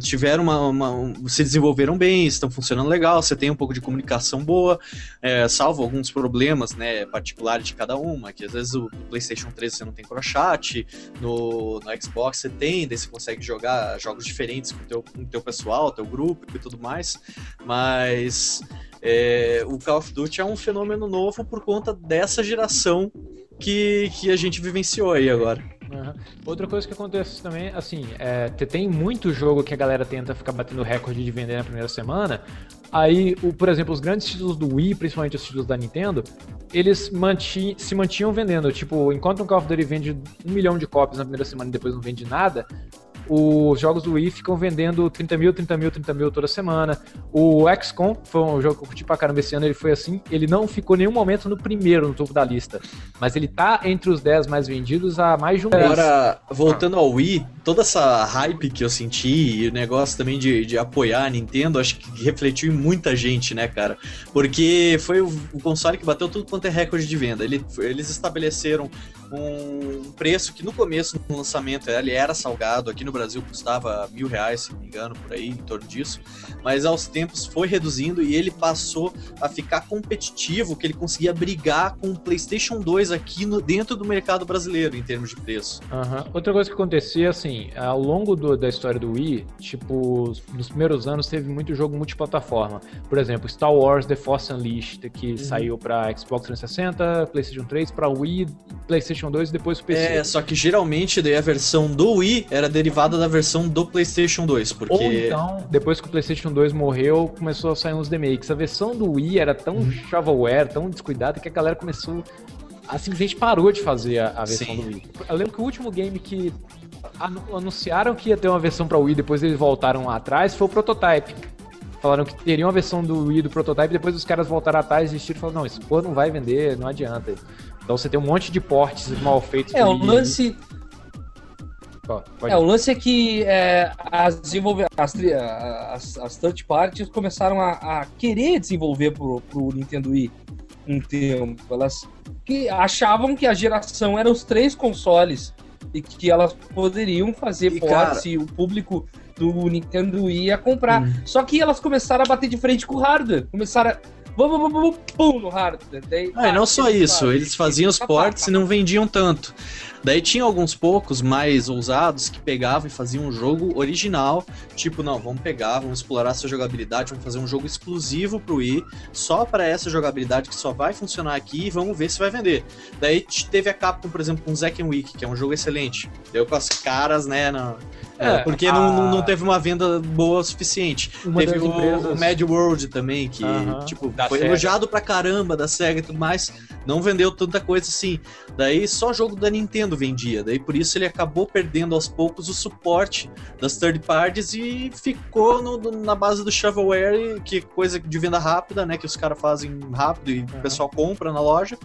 tiveram uma, uma, se desenvolveram bem, estão funcionando legal, você tem um pouco de comunicação boa, é, salvo alguns problemas né, particulares de cada uma, que às vezes o PlayStation 3 você não tem crochat, no, no Xbox você tem, daí você consegue jogar jogos diferentes com o teu, com teu pessoal, teu grupo e tudo mais, mas é, o Call of Duty é um fenômeno novo por conta dessa geração que, que a gente vivenciou aí agora. Uhum. Outra coisa que acontece também, assim, é, tem muito jogo que a galera tenta ficar batendo recorde de vender na primeira semana. Aí, o, por exemplo, os grandes títulos do Wii, principalmente os títulos da Nintendo, eles manti se mantinham vendendo. Tipo, enquanto um Call of Duty vende um milhão de cópias na primeira semana e depois não vende nada, os jogos do Wii ficam vendendo 30 mil, 30 mil, 30 mil toda semana. O XCOM foi um jogo que eu curti pra caramba esse ano, ele foi assim. Ele não ficou nenhum momento no primeiro, no topo da lista. Mas ele tá entre os 10 mais vendidos há mais de um mês. Agora, voltando ao Wii, toda essa hype que eu senti e o negócio também de, de apoiar a Nintendo, acho que refletiu em muita gente, né, cara? Porque foi o, o console que bateu tudo quanto é recorde de venda. Ele, eles estabeleceram um preço que no começo, no lançamento, ele era salgado. Aqui no Brasil custava mil reais, se não me engano, por aí, em torno disso. Mas aos tempos foi reduzindo e ele passou a ficar competitivo, que ele conseguia brigar com o PlayStation 2 aqui no, dentro do mercado brasileiro, em termos de preço. Uhum. Outra coisa que acontecia, assim, ao longo do, da história do Wii, tipo, nos primeiros anos teve muito jogo multiplataforma. Por exemplo, Star Wars The Force Unleashed, que uhum. saiu para Xbox 360, PlayStation 3, para Wii, PlayStation 2 e depois o PC. É, só que geralmente daí a versão do Wii era derivada da versão do PlayStation 2, porque... Ou então, depois que o PlayStation 2 morreu, começou a sair uns remakes. A versão do Wii era tão uhum. shovelware, tão descuidada, que a galera começou a simplesmente parou de fazer a, a versão Sim. do Wii. Eu lembro que o último game que anunciaram que ia ter uma versão para Wii, depois eles voltaram lá atrás, foi o Prototype. Falaram que teria uma versão do Wii do Prototype, depois os caras voltaram atrás, e e falaram, não, isso pô não vai vender, não adianta. Então você tem um monte de portes mal feitos. É, o lance... é, o lance é que é, as, desenvolver, as, as, as third parties começaram a, a, querer desenvolver pro, pro Nintendo Wii um tempo. Elas que achavam que a geração era os três consoles e que elas poderiam fazer e ports cara... e o público do Nintendo Wii ia comprar. Hum. Só que elas começaram a bater de frente com o hardware. Começaram a vamos, vamos, vamos, pum, no hardware. Daí, ah, e não só isso, eles faziam os ports e não vendiam tanto. Daí tinha alguns poucos mais ousados que pegavam e faziam um jogo original, tipo, não, vamos pegar, vamos explorar essa jogabilidade, vamos fazer um jogo exclusivo pro Wii, só para essa jogabilidade que só vai funcionar aqui e vamos ver se vai vender. Daí teve a Capcom, por exemplo, com Zack Week, que é um jogo excelente. Deu com as caras, né, na, é, porque a... não, não teve uma venda boa o suficiente. Uma teve o, empresas... o Mad World também, que, uh -huh. tipo, da foi Sega. elogiado pra caramba da SEGA e tudo mais, não vendeu tanta coisa assim. Daí só jogo da Nintendo vendia, daí por isso ele acabou perdendo aos poucos o suporte das third parties e ficou no, na base do shovelware, que é coisa de venda rápida, né, que os caras fazem rápido e o pessoal compra na loja.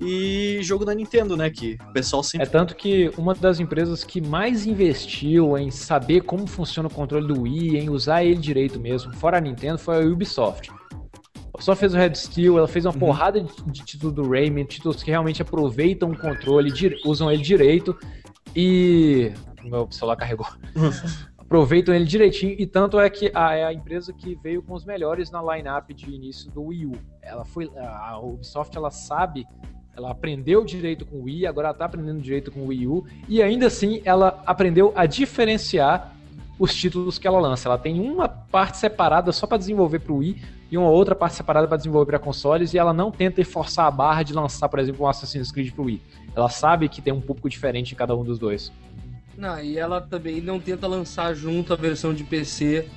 E jogo da Nintendo, né, que o pessoal sempre... É tanto que uma das empresas que mais investiu em saber como funciona o controle do Wii, em usar ele direito mesmo, fora a Nintendo, foi a Ubisoft. Só fez o Red Steel, ela fez uma uhum. porrada de, de título do Rayman, títulos que realmente aproveitam o controle, usam ele direito e. Meu celular carregou. <laughs> aproveitam ele direitinho e tanto é que a, é a empresa que veio com os melhores na lineup de início do Wii U. Ela foi a Ubisoft ela sabe ela aprendeu direito com o Wii, agora ela tá aprendendo direito com o Wii U, e ainda assim ela aprendeu a diferenciar os títulos que ela lança. Ela tem uma parte separada só para desenvolver para o Wii e uma outra parte separada para desenvolver para consoles, e ela não tenta forçar a barra de lançar, por exemplo, um Assassin's Creed para o Wii. Ela sabe que tem um público diferente em cada um dos dois. Não, e ela também não tenta lançar junto a versão de PC.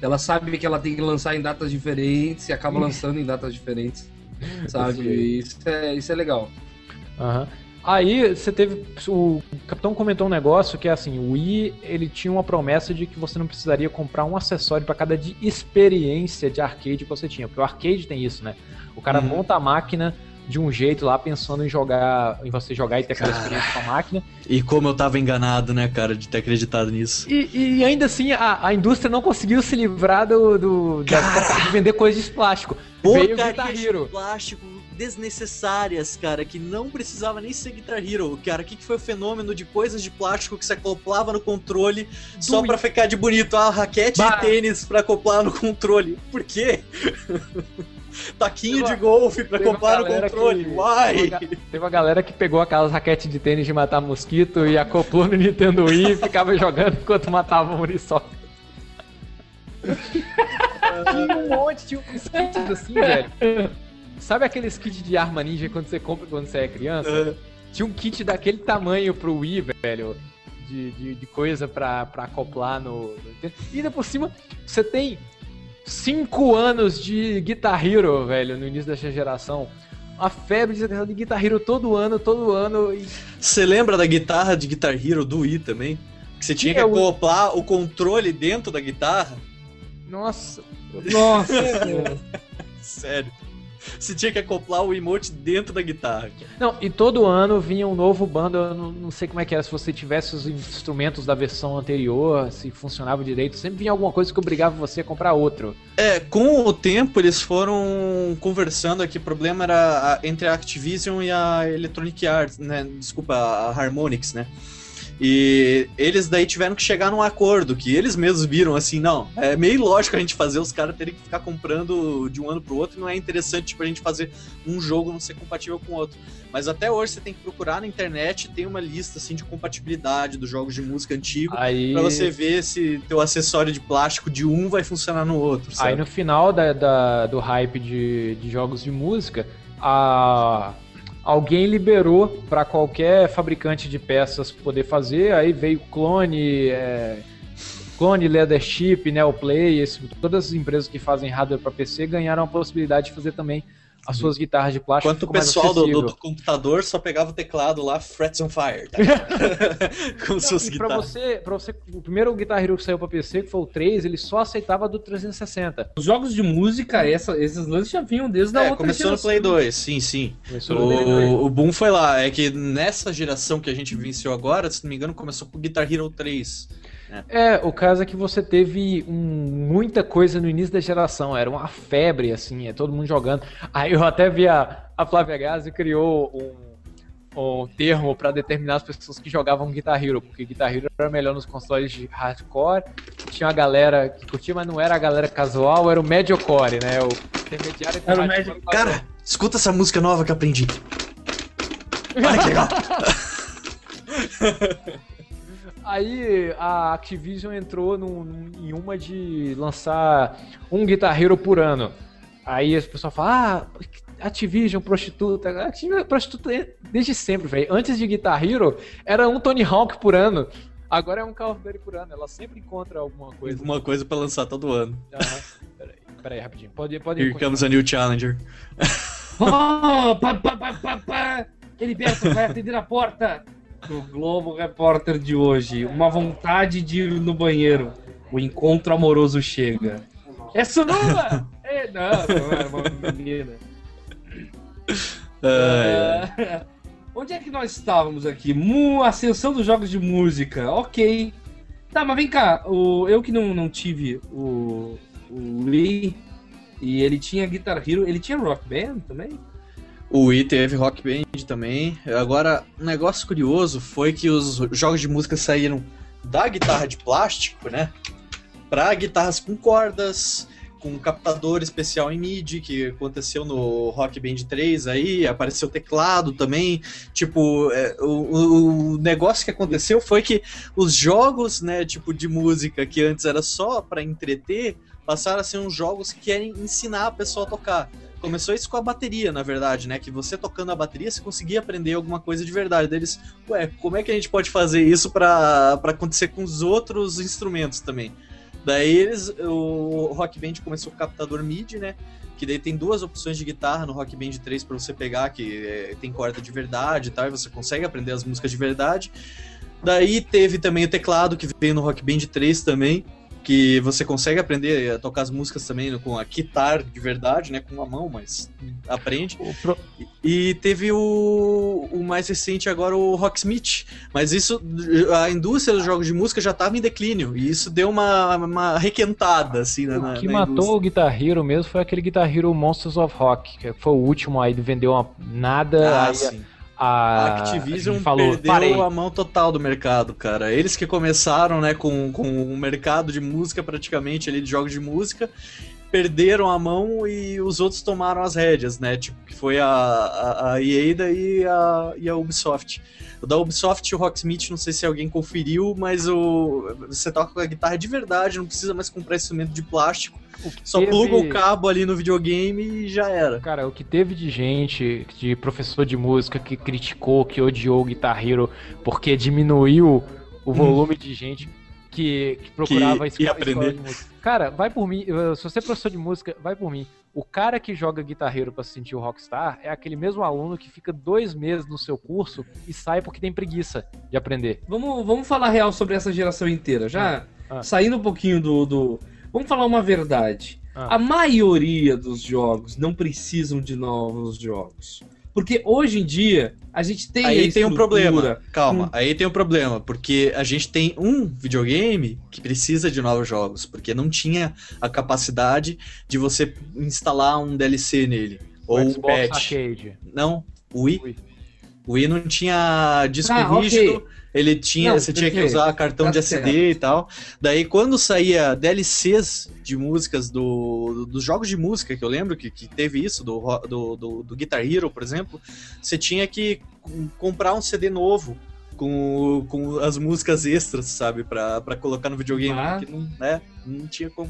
Ela sabe que ela tem que lançar em datas diferentes e acaba lançando em datas diferentes <laughs> sabe? Isso é, isso é legal. Uhum. Aí você teve. O capitão comentou um negócio que é assim: o Wii ele tinha uma promessa de que você não precisaria comprar um acessório para cada de experiência de arcade que você tinha. Porque o arcade tem isso, né? O cara uhum. monta a máquina de um jeito lá, pensando em jogar, em você jogar e ter aquela experiência com a máquina. E como eu tava enganado, né, cara, de ter acreditado nisso. E, e ainda assim, a, a indústria não conseguiu se livrar do, do da, de vender coisas de plástico. Veio Guitar Hero. de plástico desnecessárias, cara, que não precisava nem ser Guitar Hero. Cara, o que, que foi o fenômeno de coisas de plástico que se acoplava no controle do só pra ficar de bonito? Ah, raquete bah. de tênis pra acoplar no controle. Por quê? <laughs> taquinho de golfe pra comprar no controle. Que, Uai! Teve uma, teve uma galera que pegou aquelas raquetes de tênis de matar mosquito e acoplou no Nintendo Wii e ficava jogando enquanto matava o Muriçoca. tinha um monte, tinha uns kits assim, velho. Sabe aqueles kits de arma ninja quando você compra quando você é criança? Tinha um kit daquele tamanho pro Wii, velho. De, de, de coisa pra, pra acoplar no, no. E ainda por cima, você tem cinco anos de Guitar Hero, velho, no início dessa geração. A febre de Guitar Hero todo ano, todo ano. Você lembra da guitarra de Guitar Hero do Wii também? Que você tinha que É, o- acoplar o controle dentro da guitarra. Nossa. Nossa! <laughs> Sério. <laughs> Você tinha que acoplar o emote dentro da guitarra. Não, e todo ano vinha um novo bando, eu não, não sei como é que era, se você tivesse os instrumentos da versão anterior, se funcionava direito, sempre vinha alguma coisa que obrigava você a comprar outro. É, com o tempo eles foram conversando aqui, o problema era a- entre a Activision e a Electronic Arts, né? Desculpa, a Harmonix, né? E eles daí tiveram que chegar num acordo, que eles mesmos viram assim, não, é meio lógico a gente fazer os caras terem que ficar comprando de um ano pro outro, não é interessante tipo, a gente fazer um jogo não ser compatível com o outro. Mas até hoje você tem que procurar na internet, tem uma lista assim de compatibilidade dos jogos de música antigo, Aí, pra você ver se teu acessório de plástico de um vai funcionar no outro, sabe? aí no final da, da- do hype de, de jogos de música, a, alguém liberou para qualquer fabricante de peças poder fazer, aí veio clone, é, clone, Leathership, Neoplay, esse, todas as empresas que fazem hardware para PC ganharam a possibilidade de fazer também as suas guitarras de plástico. Enquanto o pessoal do, do- do computador só pegava o teclado lá, Frets on Fire. Tá? <laughs> Com suas E pra guitarras. você, pra você, o primeiro Guitar Hero que saiu pra PC, que foi o 3, ele só aceitava do 360. Os jogos de música, essa- esses lances já vinham desde a É, outra começou no geração. Play 2, sim, sim. Começou no Play 2. O, o boom foi lá. É que nessa geração que a gente venceu agora, se não me engano, começou com o Guitar Hero 3. É, o caso é que você teve um- muita coisa no início da geração, era uma febre, assim, é todo mundo jogando. Aí eu até vi a, a Flávia Gazi criou um, um termo pra determinar as pessoas que jogavam Guitar Hero, porque Guitar Hero era melhor nos consoles de hardcore, tinha uma galera que curtia, mas não era a galera casual, era o mediocore, né? O intermediário Era o médio- e. Cara, escuta essa música nova que eu aprendi. Olha que legal. <laughs> <laughs> Aí a Activision entrou num- num- em uma de lançar um Guitar Hero por ano. Aí as pessoas falam, ah, Activision, prostituta. Activision é prostituta desde sempre, velho. Antes de Guitar Hero, era um Tony Hawk por ano. Agora é um Call of Duty por ano. Ela sempre encontra alguma coisa. Uma coisa pra lançar todo ano. Aham. Peraí, peraí, rapidinho. Pode, pode Here comes a new challenger. Oh, pá, pá, pá, pá, pá. Heriberto vai atender a porta. O Globo Repórter de hoje. Uma vontade de ir no banheiro. O encontro amoroso chega. É sua! <laughs> é, não, não é uma menina. <laughs> Ah, onde é que nós estávamos aqui? Mu, ascensão dos jogos de música. Ok. Tá, mas vem cá. O, eu que não, não tive o, o Wii e ele tinha Guitar Hero, ele tinha Rock Band também? O Wii teve Rock Band também. Agora, um negócio curioso foi que os jogos de música saíram da guitarra de plástico, né? Pra guitarras com cordas, com captador especial em MIDI, que aconteceu no Rock Band 3 aí, apareceu teclado também. Tipo, é, o, o- negócio que aconteceu foi que os jogos, né, tipo, de música que antes era só pra entreter, passaram a ser uns jogos que querem ensinar a pessoa a tocar. Começou isso com a bateria, na verdade, né? Que você tocando a bateria, você conseguia aprender alguma coisa de verdade. Deles, ué, como é que a gente pode fazer isso pra acontecer com os outros instrumentos também? Daí eles, o Rock Band começou com o captador MIDI, né? Que daí tem duas opções de guitarra no Rock Band 3 pra você pegar, que é, tem corda de verdade e tal, e você consegue aprender as músicas de verdade. Daí teve também o teclado que veio no Rock Band 3 também, que você consegue aprender a tocar as músicas também no- com a guitarra de verdade, né? Com a mão, mas aprende. Pro- E teve o, o mais recente agora, o Rocksmith. Mas isso, a indústria dos jogos de música já estava em declínio. E isso deu uma, uma requentada, assim, na, O que na matou indústria. o Guitar Hero mesmo foi aquele Guitar Hero Monsters of Rock, que foi o último aí, vendeu uma nada. Ah, aí sim. A, A a Activision gente falou, perdeu parei. a mão total do mercado, cara. Eles que começaram, né, com, com o mercado de música praticamente ali, de jogos de música, perderam a mão e os outros tomaram as rédeas, né? Tipo, que foi a, a, a EA e a, e a Ubisoft. O da Ubisoft, o Rocksmith, não sei se alguém conferiu, mas o, você toca com a guitarra de verdade, não precisa mais comprar instrumento de plástico. O que Só teve- pluga o cabo ali no videogame e já era. Cara, o que teve de gente, de professor de música que criticou, que odiou o Guitar Hero porque diminuiu o volume de gente. que, que procurava Que escola- escola aprender. de música. Cara, vai por mim. Se você é professor de música, vai por mim. O cara que joga guitarreiro pra se sentir o rockstar é aquele mesmo aluno que fica dois meses no seu curso e sai porque tem preguiça de aprender. Vamos, vamos falar real sobre essa geração inteira. Já Ah, ah. saindo um pouquinho do, do. Vamos falar uma verdade. Ah. A maioria dos jogos não precisam de novos jogos. Porque hoje em dia a gente tem a Aí tem um problema. Calma, Hum. aí tem um problema. Porque a gente tem um videogame que precisa de novos jogos. Porque não tinha a capacidade de você instalar um DLC nele. O ou um Xbox patch. Arcade. Não, o Wii. Wii. O Wii não tinha disco Ah, rígido. Ele tinha, Não, você tinha que usar cartão Tá de SD certo. e tal. Daí quando saía DLCs de músicas do, dos jogos de música, que eu lembro que, que teve isso, do, do, do, do Guitar Hero, por exemplo, você tinha que com- comprar um CD novo com, com as músicas extras, sabe? Pra, pra colocar no videogame. Ah. Porque não, né, não tinha como.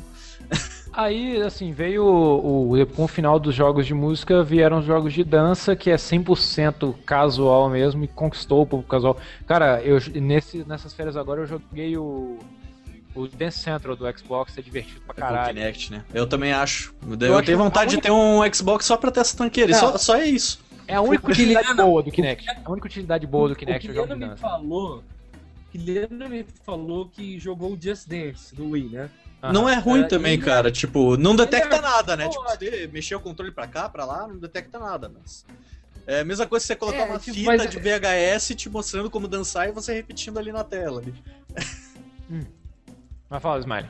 <laughs> Aí, assim, veio o, o- com o final dos jogos de música, vieram os jogos de dança, que é 100% casual mesmo, e conquistou o público casual. Cara, eu, nesse, nessas férias agora eu joguei o, o Dance Central do Xbox, é divertido pra o caralho. Kinect, né? Eu também acho. Eu, acho tenho vontade a de ter um Xbox só pra ter essa tanqueira. Só, só é isso. É a única utilidade boa do Kinect. A única utilidade boa do Kinect é o Kiliano me dança. falou. O Kiliano me falou que jogou o Just Dance do Wii, né? Aham. Não é ruim É, também, e- cara. Tipo, não detecta é- nada, né? Tipo, você mexer o controle pra cá, pra lá, não detecta nada, mas. É a mesma coisa que você colocar É, uma tipo, fita mas- de VHS te mostrando como dançar e você repetindo ali na tela. ali. Mas fala, Smiley.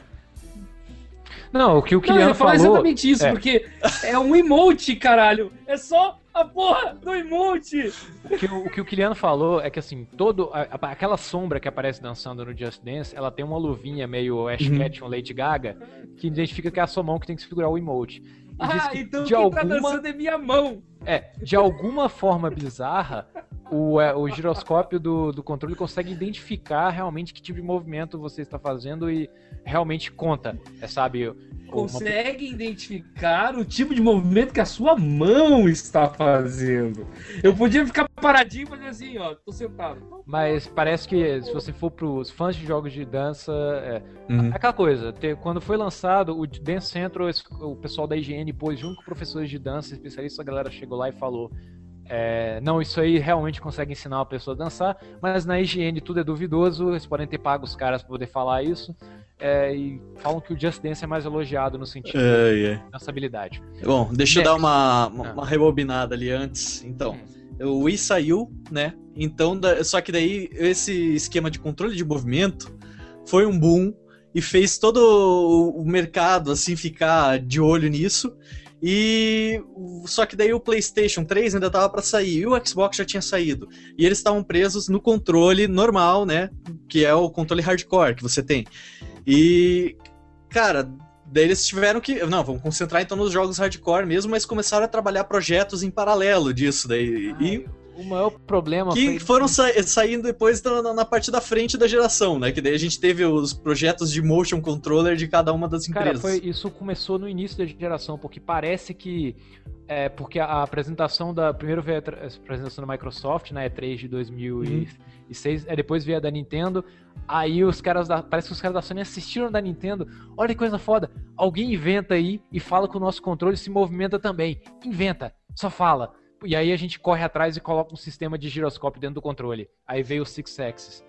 Não, o que o Não, Kiliano ia falar falou... exatamente isso, é. porque é um emote, caralho. É só a porra do emote. O que, o, o que o falou é que assim, todo, a- aquela sombra que aparece dançando no Just Dance, ela tem uma luvinha meio Ash Uhum. Ketchum, Lady Gaga, que identifica que é a sua mão que tem que segurar o emote. E Ah, então de quem tá alguma, dançando é minha mão. é, de alguma forma bizarra, o, é, o giroscópio do, do controle consegue identificar realmente que tipo de movimento você está fazendo e realmente conta, é, sabe? uma- Consegue identificar o tipo de movimento que a sua mão está fazendo. Eu podia ficar paradinho e fazer assim, ó, tô sentado. Mas parece que se você for pros fãs de jogos de dança, é, Uhum. É aquela coisa, te- quando foi lançado, o Dance Central, o pessoal da IGN pôs junto com professores de dança, especialistas, a galera chegou lá e falou: é, Não, isso aí realmente consegue ensinar uma pessoa a dançar, mas na IGN tudo é duvidoso, eles podem ter pago os caras pra poder falar isso, é, e falam que o Just Dance é mais elogiado no sentido É, é. de dançabilidade. Bom, deixa eu Next. dar uma, uma, Ah. uma rebobinada ali antes. Então, o Wii saiu, né? Então, da- só que daí esse esquema de controle de movimento foi um boom e fez todo o- o mercado assim ficar de olho nisso. E só que daí o PlayStation 3 ainda tava para sair e o Xbox já tinha saído. E eles estavam presos no controle normal, né? Que é o controle hardcore que você tem. E cara, daí eles tiveram que, não, vamos concentrar então nos jogos hardcore mesmo, mas começaram a trabalhar projetos em paralelo disso daí. E o maior problema que foi... foram sa- saindo depois na, na- parte da frente da geração, né? Que daí a gente teve os projetos de motion controller de cada uma das Cara, empresas. foi, isso começou no início da geração, porque parece que. É, porque a, apresentação da. Primeiro veio a apresentação da Microsoft na E3 de 2006, é, depois veio a da Nintendo. Aí os caras da. Parece que os caras da Sony assistiram da Nintendo. Olha que coisa foda. Alguém inventa aí e fala que o nosso controle se movimenta também. Inventa, só fala. E aí a gente corre atrás e coloca um sistema de giroscópio dentro do controle. Aí veio o Six Axis.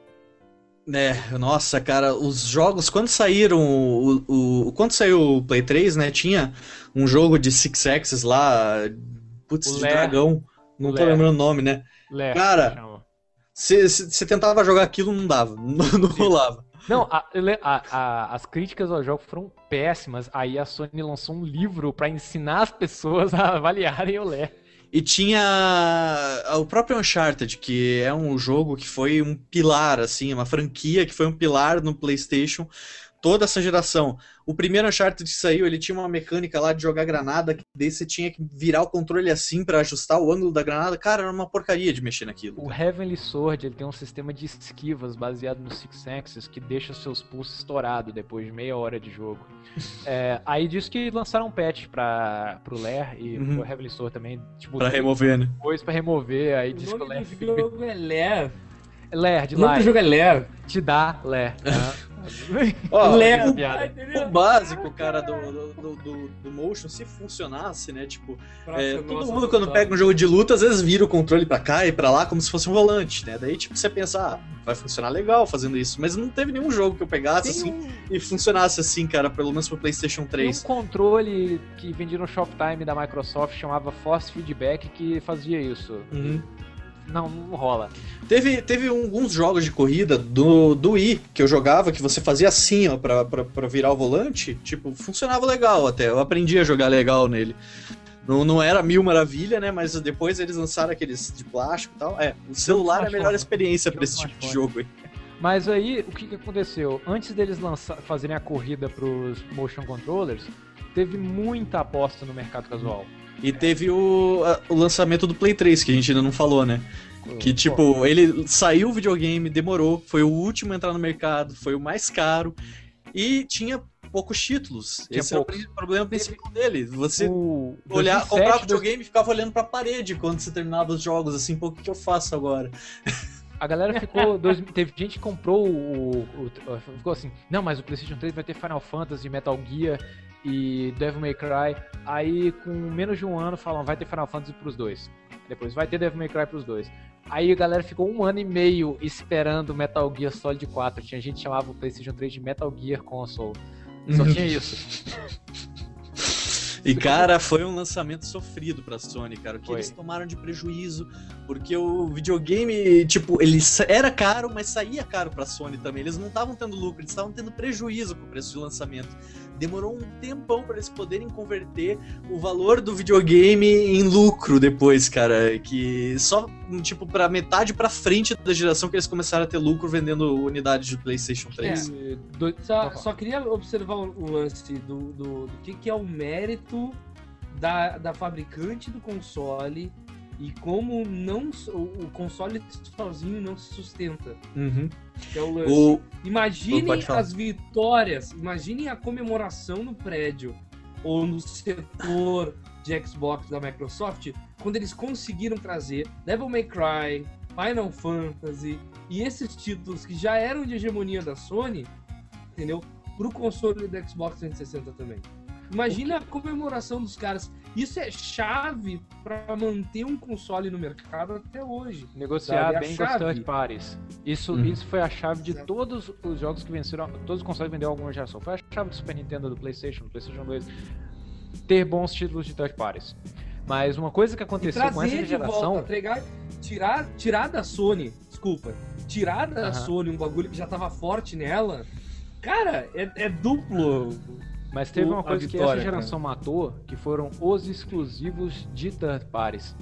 É, nossa, cara, os jogos, quando saíram, o, o- quando saiu o Play 3, né, tinha um jogo de Six Axis lá, putz, O de dragão, não tô lembrando o nome, né? Ler, Cara. Você tentava jogar aquilo, não dava, <laughs> não, não rolava. Não, a- a- a- as críticas ao jogo foram péssimas. Aí a Sony lançou um livro pra ensinar as pessoas a avaliarem o Lé. E tinha o próprio Uncharted, que é um jogo que foi um pilar, assim, uma franquia que foi um pilar no PlayStation toda essa geração. O primeiro Uncharted que saiu, ele tinha uma mecânica lá de jogar granada, que daí você tinha que virar o controle assim pra ajustar o ângulo da granada. Cara, era uma porcaria de mexer naquilo. O Heavenly Sword ele tem um sistema de esquivas baseado no Six Axis que deixa seus pulsos estourados depois de meia hora de jogo. <laughs> É, aí diz que lançaram um patch pra, pro Lair e Uhum. pro Heavenly Sword também. Tipo, Pra remover, né? depois pra remover. Aí O diz que o Lair fica. jogo é Lair. Lair, de O nome lá. do jogo é Lair. Te dá Lair. tá? <laughs> Ó, o-? O básico, cara, do, do, do- do, motion, se funcionasse, né? Tipo, é, todo mundo quando pega um jogo de luta, às vezes vira o controle pra cá e pra lá como se fosse um volante, né? Daí, tipo, você pensa, ah, vai funcionar legal fazendo isso. Mas não teve nenhum jogo que eu pegasse Tem assim um, e funcionasse assim, cara, pelo menos pro PlayStation tem 3. um controle que vendia no Shoptime da Microsoft, chamava Force Feedback, que fazia isso. Uhum. Não, não rola. Teve, teve alguns jogos de corrida do, do Wii que eu jogava que você fazia assim, ó, pra, pra, pra virar o volante. Tipo, funcionava legal até. Eu aprendi a jogar legal nele. Não, não era mil maravilha, né? Mas depois eles lançaram aqueles de plástico e tal. É, o celular é a melhor experiência pra esse tipo de jogo aí. Mas aí, o que, que aconteceu? Antes deles lançar, fazerem a corrida pros motion controllers, teve muita aposta no mercado casual. E teve o, a- o lançamento do Play 3, que a gente ainda não falou, né? Que tipo, ele saiu o videogame, demorou, foi o último a entrar no mercado, foi o mais caro e tinha poucos títulos. Tinha Esse é o poucos. pri- problema principal dele. Você o olhar, 2007, comprar videogame e ficava olhando pra parede quando você terminava os jogos, assim, pô, o que, que eu faço agora? <laughs> A galera ficou. dois- teve gente que comprou o, o- o- Ficou assim, não, mas o PlayStation 3 vai ter Final Fantasy, Metal Gear e Devil May Cry. Aí, com menos de um ano, falam, vai ter Final Fantasy pros dois. Depois, vai ter Devil May Cry pros dois. Aí a galera ficou um ano e meio esperando Metal Gear Solid 4. Tinha gente que chamava o PlayStation 3 de Metal Gear Console. Só tinha isso. E cara, foi um lançamento sofrido pra Sony, cara. O que Foi. eles tomaram de prejuízo, porque o videogame, tipo, ele era caro, mas saía caro pra Sony também. Eles não estavam tendo lucro, eles estavam tendo prejuízo com o preço de lançamento. Demorou um tempão pra eles poderem converter o valor do videogame em lucro depois, cara. Que só, tipo, pra metade pra frente da geração que eles começaram a ter lucro vendendo unidades de PlayStation 3. E do- Só, só queria observar um lance do, do, do que, que é o mérito da, da fabricante do console e como não o, console sozinho não se sustenta. Uhum. Que é o lance. O, Imaginem as vitórias, imaginem a comemoração no prédio ou no setor de Xbox da Microsoft quando eles conseguiram trazer Devil May Cry, Final Fantasy e esses títulos que já eram de hegemonia da Sony, entendeu? Pro console do Xbox 360 também. Imagina a comemoração dos caras. Isso é chave para manter um console no mercado até hoje. negociar bem com as third parties. Isso, Uhum. isso foi a chave de Exato. todos os jogos que venceram, todos os consoles venderam alguma geração. Foi a chave do Super Nintendo, do PlayStation, do PlayStation 2, ter bons títulos de third parties. Mas uma coisa que aconteceu com essa trazer de geração, volta, entregar, tirar, tirar da Sony, desculpa, tirar da Aham. Sony um bagulho que já tava forte nela, cara, é, é duplo. Mas teve o- uma coisa que vitória, essa geração matou, que foram os exclusivos de third parties.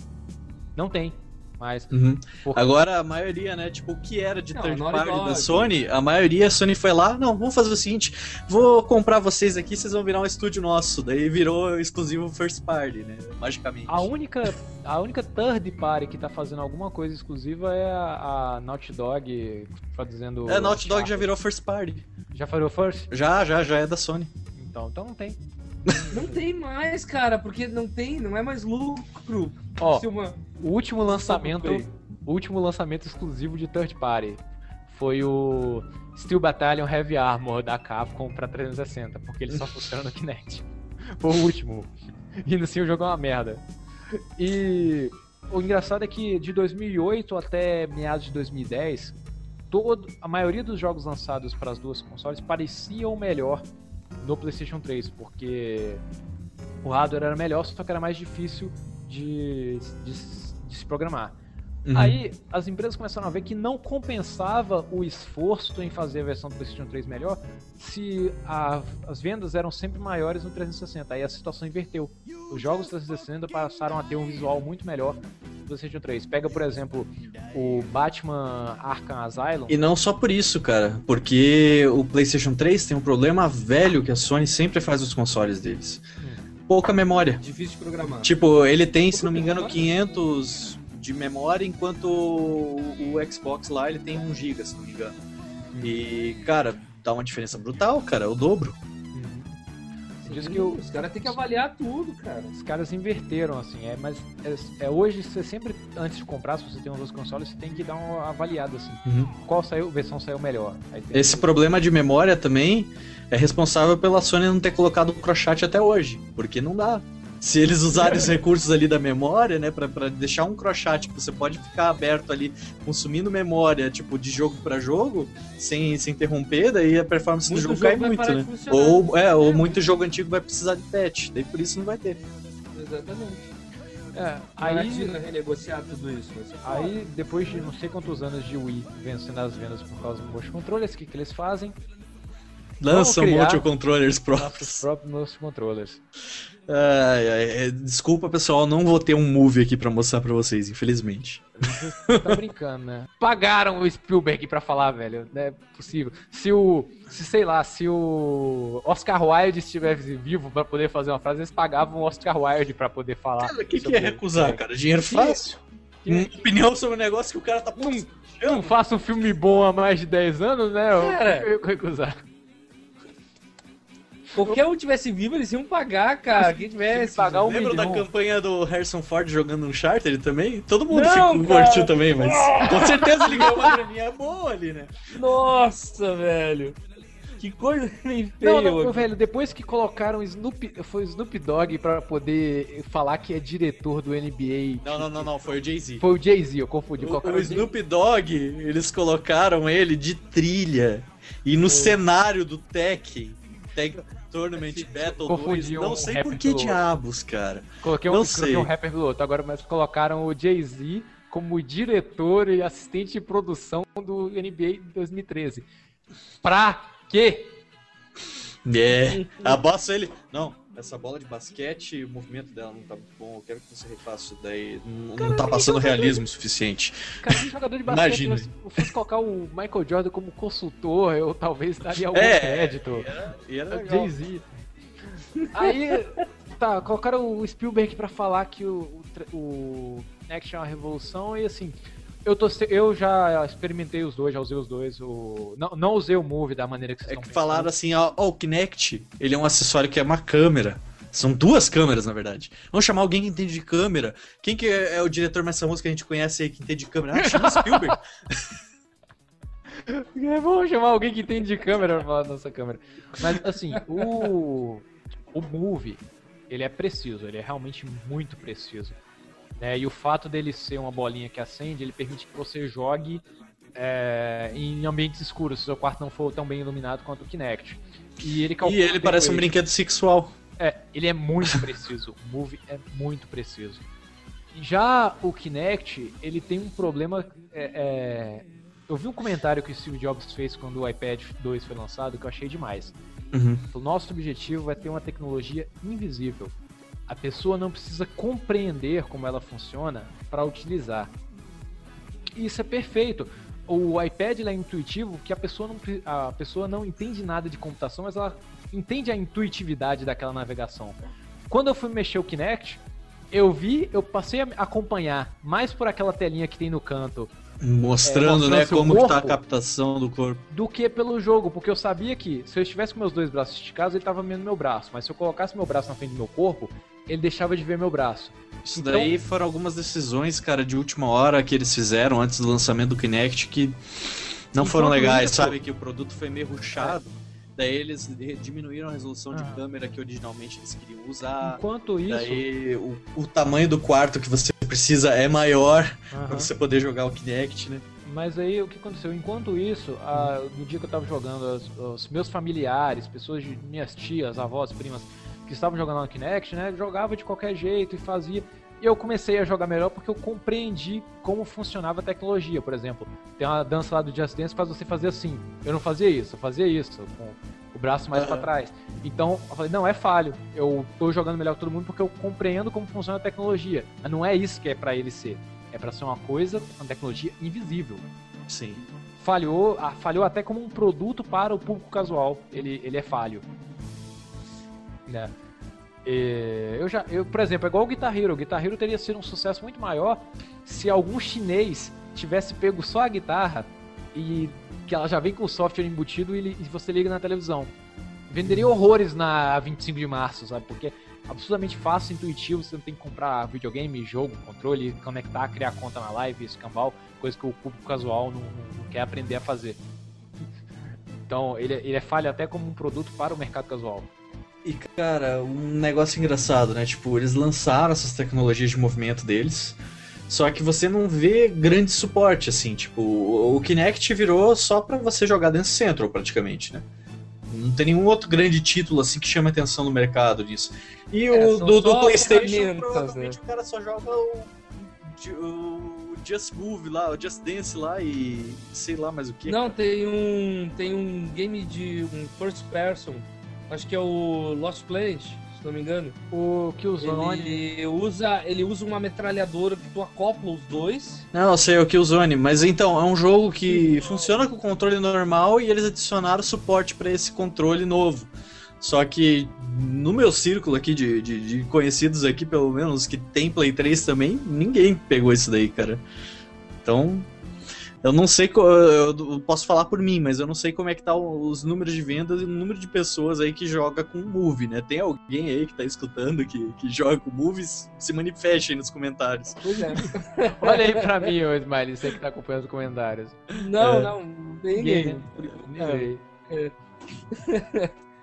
Não tem, mas Uhum. Por- Agora a maioria, né? Tipo, o que era de Não, third party da. Sony, a maioria a Sony foi lá, não, vamos fazer o seguinte, vou comprar vocês aqui, vocês vão virar um estúdio nosso. Daí virou exclusivo first party, né? Magicamente. a única, a única third party que tá fazendo alguma coisa exclusiva é a, a Naughty Dog fazendo. É, Naughty Dog já virou first party. Já falou first? Já, já, já é da Sony. Então, então não tem. Não tem mais, cara, porque não tem, não é mais lucro. Ó, uma- o último lançamento, o último lançamento exclusivo de third party foi o Steel Battalion Heavy Armor da Capcom pra 360, porque ele só <laughs> funciona no Kinect. Foi o último. E ainda assim o jogo é uma merda. E o engraçado é que de 2008 até meados de 2010, todo, a maioria dos jogos lançados para as duas consoles pareciam melhor no PlayStation 3, porque o hardware era melhor, só que era mais difícil de, de, de se programar. Uhum. Aí as empresas começaram a ver que não compensava o esforço em fazer a versão do PlayStation 3 melhor se a- as vendas eram sempre maiores no 360. Aí a situação inverteu. Os jogos 360 passaram a ter um visual muito melhor no PlayStation 3. Pega, por exemplo, o Batman Arkham Asylum. E não só por isso, cara, porque o PlayStation 3 tem um problema velho que a Sony sempre faz nos consoles deles. Pouca memória. difícil de programar. Tipo, ele tem, se não me engano, 500 de memória, enquanto o, o Xbox lá ele tem 1 GB, se não me engano. E, cara, dá uma diferença brutal, cara, é o dobro. Diz que o- Os caras têm que avaliar tudo, cara. Os caras inverteram, assim, é, mas é, é, hoje você sempre, antes de comprar, se você tem um dos consoles, você tem que dar uma avaliada, assim. Uhum. Qual saiu, versão saiu melhor. Aí tem Esse que- problema de memória também é responsável pela Sony não ter colocado o crochat até hoje, porque não dá. Se eles usarem os recursos ali da memória, né, pra, pra deixar um crochat que você pode ficar aberto ali, consumindo memória, tipo, de jogo pra jogo, sem, sem interromper, daí a performance Muito do jogo jogo cai muito, né? Ou, é, ou É. muito jogo antigo vai precisar de patch, daí por isso não vai ter. Exatamente. É, aí, Imagina renegociar tudo isso. aí, depois de não sei quantos anos de Wii vencendo as vendas por causa do motion controllers, o que, que eles fazem? Lança criar- multi controllers Os próprios. próprios motion controllers. Ai, ai, é, desculpa, pessoal, não vou ter um movie aqui pra mostrar pra vocês, infelizmente. Tá brincando, né? Pagaram o Spielberg pra falar, velho. Não é possível. Se o. Se sei lá, se o Oscar Wilde estivesse vivo pra poder fazer uma frase, eles pagavam o Oscar Wilde pra poder falar. Cara, o que, que é recusar, cara? Dinheiro fácil? Uma opinião sobre um negócio que o cara tá Não, não faça um filme bom há mais de 10 anos, né? Eu- Cara. eu recusar. Qualquer um tivesse vivo, eles iam pagar, cara. Quem tivesse. pagar um Lembra da campanha do Harrison Ford jogando Uncharted também? Todo mundo Não, ficou curtiu também, mas com certeza ele ganhou uma graninha boa ali, né? Nossa, velho. Que coisa nem feia. Não, não, velho, depois que colocaram Snoop, foi o Snoop Dogg pra poder falar que é diretor do NBA. Não, não, não, não, foi o Jay-Z. Foi o Jay-Z, eu confundi. O, o. Snoop Dogg, eles colocaram ele de trilha. E no cenário do Tekken, Tag Tournament Battle 2, Confundi um não sei por que diabos, cara. Coloquei um, Não coloquei sei. um rapper do outro, agora mas colocaram o Jay-Z como diretor e assistente de produção do NBA de 2013. Pra quê? É, abaixo ele. Não, essa bola de basquete, o movimento dela não tá muito bom. Eu quero que você refaça isso daí. Não, não tá passando realismo suficiente. Cara, um jogador de basquete, Imagina. se eu fosse colocar o Michael Jordan como consultor, eu talvez daria algum É, crédito. E era o legal. Jay-Z. Aí, tá, colocaram o Spielberg pra falar que o, o, o Action é uma revolução e assim. Eu, tô, eu já experimentei os dois, já usei os dois. O, não, não usei o Move da maneira que vocês É estão que falaram assim, ó, ó, o Kinect, ele é um acessório que é uma câmera. São duas câmeras, na verdade. Vamos chamar alguém que entende de câmera. Quem que é, é o diretor mais famoso que a gente conhece aí que entende de câmera? Ah, chama Spielberg. <laughs> É bom chamar alguém que entende de câmera pra falar da nossa câmera. Mas assim, o. O Move, ele é preciso, ele é realmente muito preciso. Né? E o fato dele ser uma bolinha que acende, ele permite que você jogue é, em ambientes escuros, se o seu quarto não for tão bem iluminado quanto o Kinect. E ele, e ele parece um brinquedo sexual. é, ele é muito <laughs> preciso. O Move é muito preciso. Já o Kinect, ele tem um problema. é, é, eu vi um comentário que o Steve Jobs fez quando o iPad 2 foi lançado que eu achei demais. Uhum. O nosso objetivo é ter uma tecnologia invisível. A pessoa não precisa compreender como ela funciona para utilizar. Isso é perfeito. O iPad é intuitivo que a pessoa, não, a pessoa não entende nada de computação, mas ela entende a intuitividade daquela navegação. Quando eu fui mexer o Kinect, eu vi, eu passei a acompanhar mais por aquela telinha que tem no canto Mostrando, É, mostrando né, como que tá a corpo. captação do corpo. do que pelo jogo, porque eu sabia que se eu estivesse com meus dois braços esticados, ele tava vendo meu braço, mas se eu colocasse meu braço na frente do meu corpo, ele deixava de ver meu braço. Isso Então- daí foram algumas decisões, cara, de última hora que eles fizeram antes do lançamento do Kinect que não foram Enquanto legais, sabe? Que o produto foi meio ruchado. Daí eles diminuíram a resolução de Ah. câmera que originalmente eles queriam usar. Enquanto isso, Daí o, o tamanho do quarto que você precisa é maior Aham. pra você poder jogar o Kinect, né? Mas aí o que aconteceu? Enquanto isso, a- no dia que eu tava jogando, as- os meus familiares, pessoas de minhas tias, avós, primas, que estavam jogando no Kinect, né? Jogava de qualquer jeito e fazia. E eu comecei a jogar melhor porque eu compreendi como funcionava a tecnologia. Por exemplo, tem uma dança lá do Just Dance que faz você fazer assim. Eu não fazia isso, eu fazia isso, com o braço mais Aham. trás. Então, eu falei, não, é falho. Eu tô jogando melhor que todo mundo porque eu compreendo como funciona a tecnologia. Mas não é isso que é pra ele ser. É pra ser uma coisa, uma tecnologia invisível Sim. falhou, ah, falhou até como um produto para o público casual. Ele, ele é falho. Né? E eu já, eu, por exemplo, é igual o Guitar Hero. O Guitar Hero teria sido um sucesso muito maior se algum chinês tivesse pego só a guitarra e que ela já vem com o software embutido e, e você liga na televisão. venderia horrores na 25 de março, sabe? Porque é absurdamente fácil, intuitivo, você não tem que comprar videogame, jogo, controle, conectar, criar conta na live, escambau, coisa que o público casual não, não quer aprender a fazer. <laughs> Então, ele, ele é falha até como um produto para o mercado casual. E cara, um negócio engraçado, né? Tipo, eles lançaram essas tecnologias de movimento deles, só que você não vê grande suporte, assim, tipo, o Kinect virou só pra você jogar dentro do Central, praticamente, né? Não tem nenhum outro grande título assim que chame atenção no mercado disso. E É, o do, do PlayStation, ferramentas, provavelmente né? o cara só joga o, o Just Move lá, o Just Dance lá e sei lá mais o que. Não, tem um. Tem um game de um first person. Acho que é o Lost Planet, se não me engano. O Killzone... Ele usa, ele usa uma metralhadora que tu acopla os dois. Não, eu sei, é o Killzone, mas então, é um jogo que funciona com controle normal e eles adicionaram suporte pra esse controle novo. Só que no meu círculo aqui de, de, de conhecidos aqui, pelo menos, que tem Play 3 também, ninguém pegou isso daí, cara. Então, eu não sei, eu posso falar por mim, mas eu não sei como é que tá os números de vendas e o número de pessoas aí que joga com Move, né? Tem alguém aí que tá escutando que, que joga com Movies? Se manifeste aí nos comentários. Pois é. <laughs> Olha aí pra mim, ô Smiley, você que tá acompanhando os comentários. Não, É. não, ninguém. Por enquanto, Nem sei.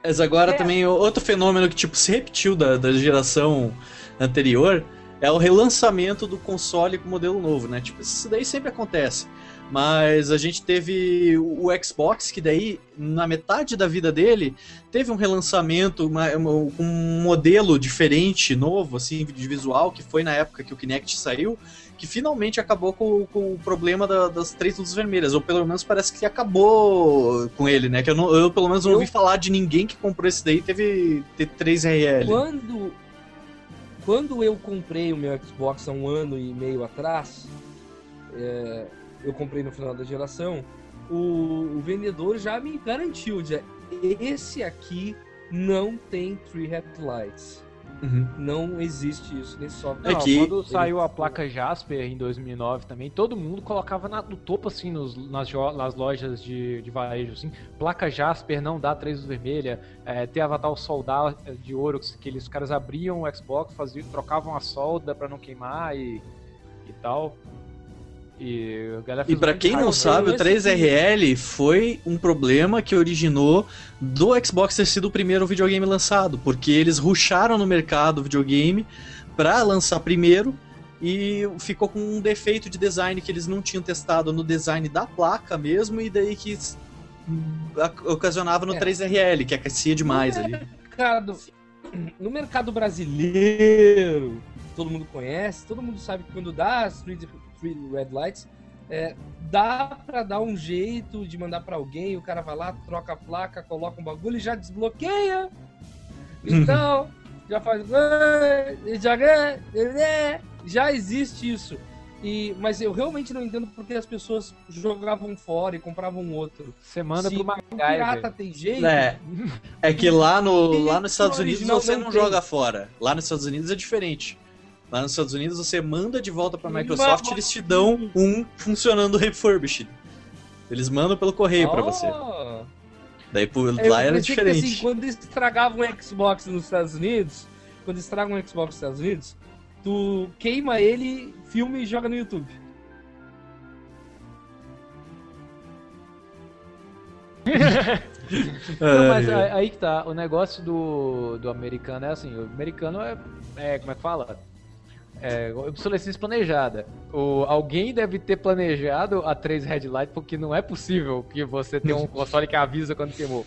Mas agora É. também outro fenômeno que tipo se repetiu da, da geração anterior é o relançamento do console com modelo novo, né? Tipo, isso daí sempre acontece. Mas a gente teve o Xbox, que daí, na metade da vida dele, teve um relançamento, uma- um modelo diferente, novo, assim, de visual, que foi na época que o Kinect saiu, que finalmente acabou com, com o problema da- das três luzes vermelhas, ou pelo menos parece que acabou com ele, né? Que eu, não- eu, pelo menos não Eu- ouvi falar de ninguém que comprou esse daí e teve, teve 3RL. Quando, quando eu comprei o meu Xbox há um ano e meio atrás, é, eu comprei no final da geração, o, o vendedor já me garantiu, já, esse aqui não tem Tree Headlights. Uhum. Não existe isso nesse software. É Não, que- quando saiu a placa Jasper em 2009 também, todo mundo colocava na- no topo, assim, nos- nas, jo- nas lojas de, de varejo, assim, placa Jasper não dá três vermelha, é, tem Avatar o soldar é, de ouro, que aqueles caras abriam o Xbox, faziam, trocavam a solda pra não queimar e, e tal. E E de quem não sabe, o esse 3RL foi um problema que originou do Xbox ter sido o primeiro videogame lançado, porque eles rusharam no mercado o videogame pra lançar primeiro e ficou com um defeito de design que eles não tinham testado no design da placa mesmo e daí que ocasionava no É. 3RL, que aquecia demais ali. mercado, <clears throat> no mercado brasileiro, todo mundo conhece, todo mundo sabe que quando dá as three, three red lights, é, dá pra dar um jeito de mandar pra alguém, o cara vai lá, troca a placa, coloca um bagulho e já desbloqueia. Então, <laughs> já faz. Já, já existe isso. E, mas eu realmente não entendo porque as pessoas jogavam fora e compravam outro. Você manda Se pro o pirata MacGyver. tem jeito, É, é que lá, no, <laughs> lá nos Estados Unidos você não não joga fora. Lá nos Estados Unidos é diferente. Lá nos Estados Unidos você manda de volta pra Mas- Microsoft e eles te dão um funcionando refurbished. Eles mandam pelo correio pra você. Oh! Daí por, Eu lá era pensei que, diferente. assim, quando estragavam um Xbox nos Estados Unidos, quando estragam um Xbox nos Estados Unidos, tu queima ele, filma e joga no YouTube. <laughs> Não, mas aí aí que tá, o negócio do, do americano é assim, o americano é, é como é que fala? É, obsolescência planejada. O, alguém deve ter planejado a 3 Red Light, porque não é possível que você tenha um <laughs> console que avisa quando queimou.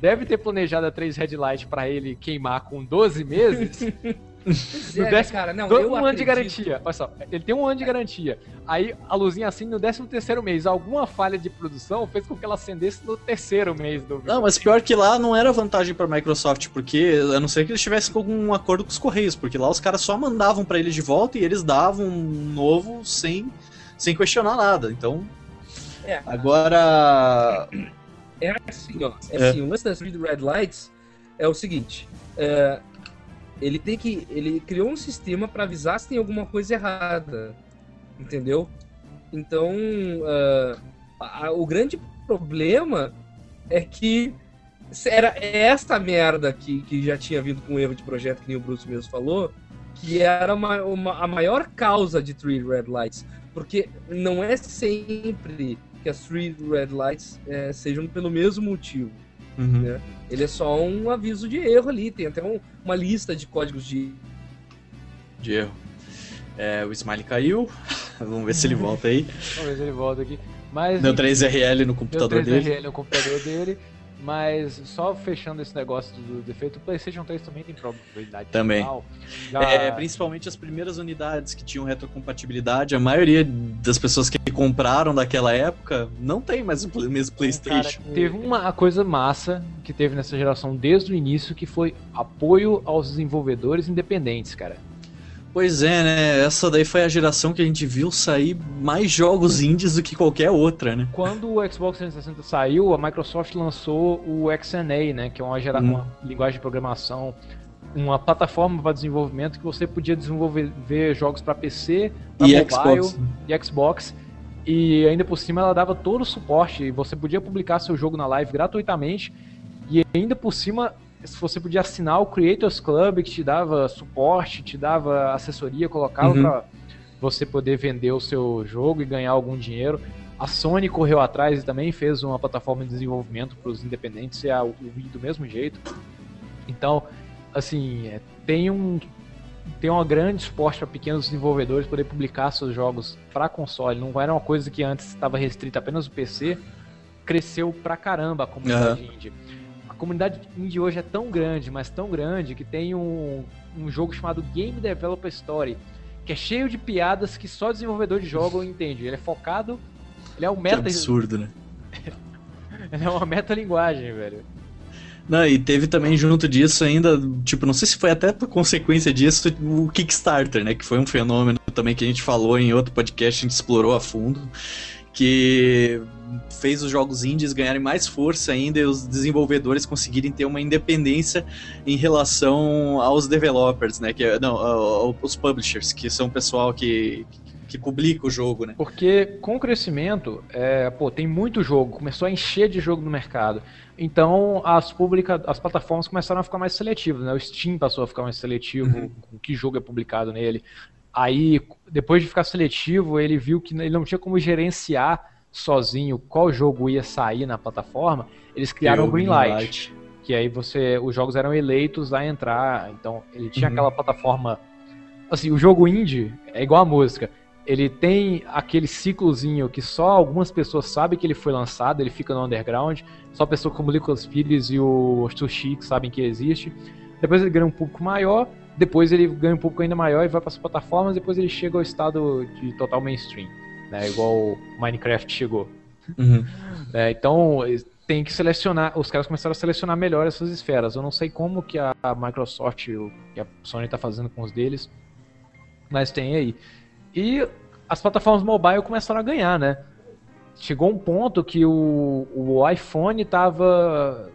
Deve ter planejado a 3 Red Light pra ele queimar com 12 meses. <laughs> Pois No é, décimo- cara, não, todo eu um ano de garantia. Olha só, ele tem um ano de garantia. Aí a luzinha assim no 13 terceiro mês. Alguma falha de produção fez com que ela acendesse no terceiro mês do Não, mas pior que lá não era vantagem pra Microsoft, porque a não ser que eles tivessem algum acordo com os Correios, porque lá os caras só mandavam pra eles de volta e eles davam um novo sem, sem questionar nada. Então, É. agora. É assim, ó. É, É. assim, o lance das Red Lights é o seguinte. é, ele tem que. Ele criou um sistema para avisar se tem alguma coisa errada. Entendeu? Então. ah, a- a- o grande problema é que era essa merda que, que já tinha vindo com o erro de projeto, que nem o Bruce mesmo falou, que era uma, uma, a maior causa de Three Red Lights. Porque não é sempre que as Three Red Lights é, sejam pelo mesmo motivo. Uhum. Né? Ele é só um aviso de erro ali, tem até um- uma lista de códigos de. De erro. É, o Smiley caiu. <laughs> Vamos ver se ele volta aí. Vamos ver se ele volta aqui. Mas, Deu 3RL no Deu computador 3 dele. RL no computador dele. Mas só fechando esse negócio do defeito, o PlayStation 3 também tem probabilidade de Também. final. Já- É, principalmente as primeiras unidades que tinham retrocompatibilidade, a maioria das pessoas que compraram daquela época não tem mais o mesmo PlayStation. Cara, teve uma coisa massa que teve nessa geração desde o início, que foi apoio aos desenvolvedores independentes, cara. Pois é, né? Essa daí foi a geração que a gente viu sair mais jogos indies do que qualquer outra, né? Quando o Xbox 360 saiu, a Microsoft lançou o XNA, né, que é uma, gera... Hum. uma linguagem de programação, uma plataforma para desenvolvimento que você podia desenvolver ver jogos para PC, pra E mobile Xbox. e Xbox. E ainda por cima ela dava todo o suporte. E você podia publicar seu jogo na live gratuitamente. E ainda por cima você podia assinar o Creators Club que te dava suporte, te dava assessoria, colocava Uhum. pra você poder vender o seu jogo e ganhar algum dinheiro. A Sony correu atrás e também fez uma plataforma de desenvolvimento para os independentes e a o Wii do mesmo jeito. Então, assim, é, tem um tem um grande suporte para pequenos desenvolvedores poder publicar seus jogos para console. Não era uma coisa que antes estava restrita apenas ao PC. Cresceu pra caramba a comunidade indie. A comunidade indie hoje é tão grande, mas tão grande, que tem um, um jogo chamado Game Developer Story, que é cheio de piadas que só desenvolvedor de jogo <laughs> entende. Ele é focado, ele é um Que meta, absurdo, né? <laughs> ele é uma metalinguagem, velho. Não, e teve também junto disso ainda, tipo, não sei se foi até por consequência disso, o Kickstarter, né? Que foi um fenômeno também que a gente falou em outro podcast, a gente explorou a fundo, que fez os jogos indies ganharem mais força ainda e os desenvolvedores conseguirem ter uma independência em relação aos developers, né? Que, é- não, os publishers, que são o pessoal que, que publica o jogo, né? Porque com o crescimento, é, pô, tem muito jogo, começou a encher de jogo no mercado. Então as, publica, as plataformas começaram a ficar mais seletivas, né? O Steam passou a ficar mais seletivo com que jogo é publicado nele. Aí, depois de ficar seletivo, ele viu que ele não tinha como gerenciar sozinho qual jogo ia sair na plataforma. Eles criaram o Greenlight, que aí você, os jogos eram eleitos a entrar. Então, ele tinha Uhum. aquela plataforma. Assim, o jogo indie é igual a música. Ele tem aquele ciclozinho que só algumas pessoas sabem que ele foi lançado, ele fica no underground. Só pessoas como o Nicolas Pires e o Sushi que sabem que existe. Depois ele ganha um público maior, depois ele ganha um público ainda maior e vai para as plataformas, depois ele chega ao estado de total mainstream, né? Igual o Minecraft chegou. Uhum. <laughs> É, então tem que selecionar, os caras começaram a selecionar melhor essas esferas. Eu não sei como que a Microsoft o que a Sony está fazendo com os deles, mas tem aí. E as plataformas mobile começaram a ganhar, né? Chegou um ponto que o, o iPhone estava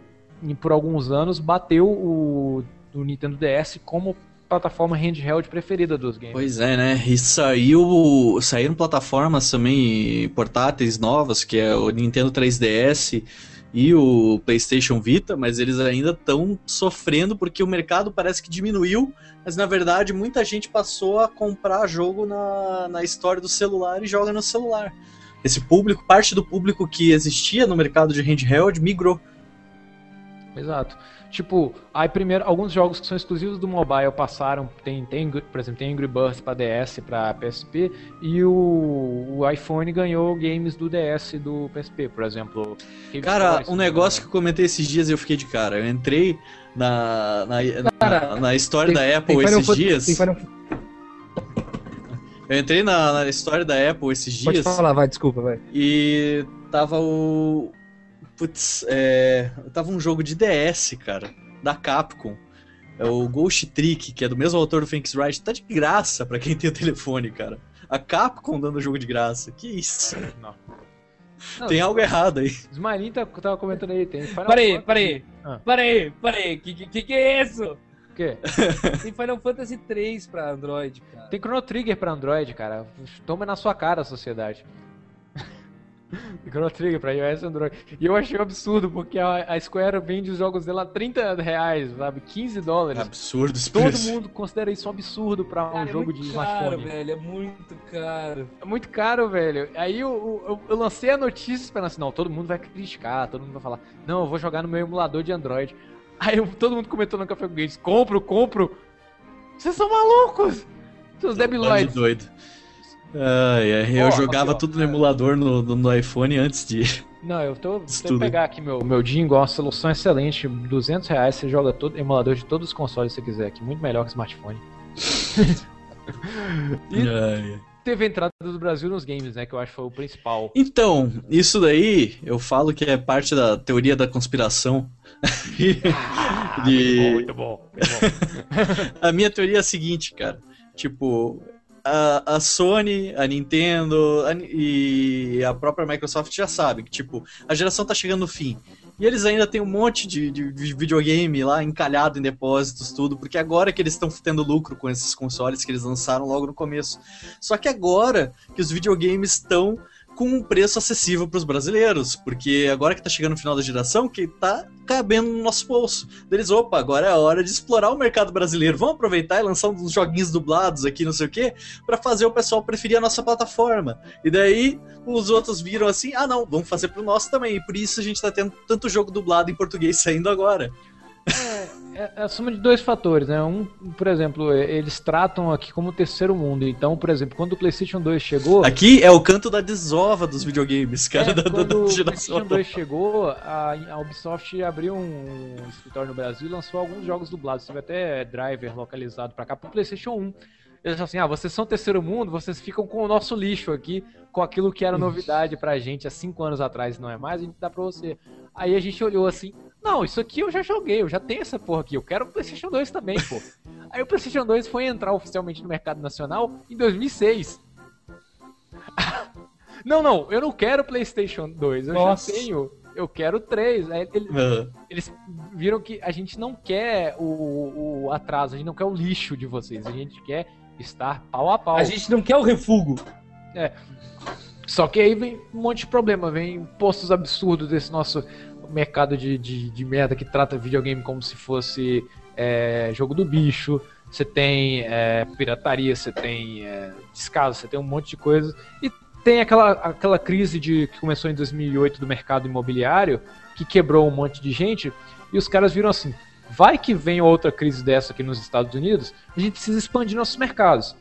por alguns anos bateu o, o Nintendo DS como plataforma handheld preferida dos games. Pois é, né? E saiu, saíram plataformas também portáteis novas, que é o Nintendo 3DS e o PlayStation Vita, mas eles ainda estão sofrendo porque o mercado parece que diminuiu, mas na verdade muita gente passou a comprar jogo na, na história do celular e joga no celular. Esse público, parte do público que existia no mercado de handheld migrou. Exato. Tipo, aí primeiro, alguns jogos que são exclusivos do mobile passaram, tem, tem por exemplo, tem Angry Birds para DS, para PSP, e o, o iPhone ganhou games do DS e do PSP, por exemplo. Cara, um negócio que eu comentei esses dias e eu fiquei de cara. Eu entrei na, na, na- Cara, na história da Apple Tem esses dias. tem Eu entrei na, na história da Apple esses Pode dias falar, vai, desculpa, vai. e tava o. Putz, é. Tava um jogo de DS, cara, da Capcom. É o Ghost Trick, que é do mesmo autor do Phoenix Wright. Tá de graça pra quem tem o telefone, cara. A Capcom dando jogo de graça. Que isso? Não. Não, Tem algo errado aí. Ismailin tá, tava comentando aí, tem Final Peraí, Fantasy- peraí. Ah. Peraí, peraí. Que, que, que é isso? O quê? <laughs> Tem Final Fantasy 3 pra Android, cara. Tem Chrono Trigger pra Android, cara. Toma na sua cara a sociedade. <laughs> Chrono Trigger pra iOS e Android. E eu achei um absurdo, porque a, a Square vende os jogos dela a 30 reais, sabe? 15 dólares. Absurdo esse Todo preço. mundo considera isso um absurdo pra um Cara, é jogo muito de caro, smartphone. velho, é muito caro. É muito caro, velho. Aí eu, eu, eu lancei a notícia esperando assim, não, todo mundo vai criticar, todo mundo vai falar, não, eu vou jogar no meu emulador de Android. Aí eu- todo mundo comentou no Café com Games, compro, compro. Vocês são malucos! Seus de debiloides. doido. Ai, ai, eu Ó, jogava aqui, tudo no emulador no, no- no iPhone antes de. <laughs> Não, eu tô tentando tudo. pegar aqui meu, meu Jingle, uma solução excelente, 200 reais, você joga todo, emulador de todos os consoles que você quiser aqui, muito melhor que smartphone. <laughs> E- Ai, ai. Teve a entrada do Brasil nos games, né, que eu acho que foi o principal. Então, isso daí eu falo que é parte da teoria da conspiração. <laughs> Ah, De- Muito bom, muito bom. muito bom. A minha teoria é a seguinte, cara. Tipo, a, Sony, a Nintendo a e a própria Microsoft já sabem que, tipo, a geração tá chegando no fim. E eles ainda têm um monte de, de videogame lá encalhado em depósitos, tudo, porque agora que eles estão tendo lucro com esses consoles que eles lançaram logo no começo. Só que agora que os videogames estão com um preço acessível para os brasileiros, porque agora que tá chegando no final da geração, que tá cabendo no nosso bolso. Deles, opa, agora é a hora de explorar o mercado brasileiro. Vamos aproveitar e lançar uns joguinhos dublados aqui, não sei o quê, para fazer o pessoal preferir a nossa plataforma. E daí os outros viram assim: ah, não, vamos fazer pro nosso também. E por isso a gente tá tendo tanto jogo dublado em português saindo agora. É, é a soma de dois fatores, né? Um, por exemplo, é, eles tratam aqui como terceiro mundo. Então, por exemplo, quando o PlayStation 2 chegou. Aqui é o canto da desova dos videogames, cara, É, da, da, quando da o geração PlayStation atual. 2 chegou, a, a Ubisoft abriu um escritório no Brasil e lançou alguns jogos dublados. Teve até driver localizado pra cá pro PlayStation 1. Eles falaram assim: ah, vocês são terceiro mundo, vocês ficam com o nosso lixo aqui, com aquilo que era novidade pra gente há cinco anos atrás, não é mais, a gente dá pra você. Aí a gente olhou assim: não, isso aqui eu já joguei, eu já tenho essa porra aqui, eu quero o PlayStation 2 também, pô. <laughs> Aí o PlayStation 2 foi entrar oficialmente no mercado nacional em 2006. <laughs> Não, não, eu não quero PlayStation 2, eu Nossa. já tenho. Eu quero 3. Aí ele- Aham. eles viram que a gente não quer o, o atraso, a gente não quer o lixo de vocês, a gente quer estar pau a pau. A gente não quer o refugo. Só que aí vem um monte de problema, vem impostos absurdos desse nosso mercado de, de, de merda que trata videogame como se fosse é, jogo do bicho. Você tem é, pirataria, você tem é, descaso, você tem um monte de coisas. E tem aquela, aquela crise de, que começou em 2008 do mercado imobiliário, que quebrou um monte de gente. E os caras viram assim: vai que vem outra crise dessa aqui nos Estados Unidos, a gente precisa expandir nossos mercados.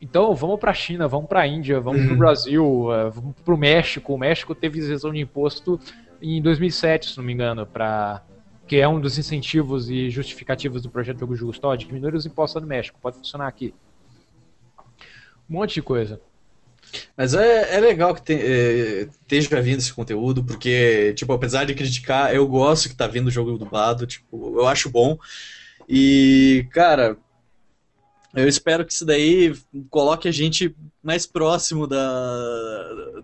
Então vamos para a China, vamos para a Índia, vamos para o Brasil, eh, vamos para o México. O México teve isenção de imposto em 2007, se não me engano, para que é um dos incentivos e justificativos do projeto Jogo Justo. Ó, diminuir os impostos no México, pode funcionar aqui. Um monte de coisa. Mas é, é legal que é, esteja vindo esse conteúdo, porque, tipo, apesar de criticar, eu gosto que tá vindo o jogo dublado, tipo, eu acho bom. E, cara, eu espero que isso daí coloque a gente mais próximo da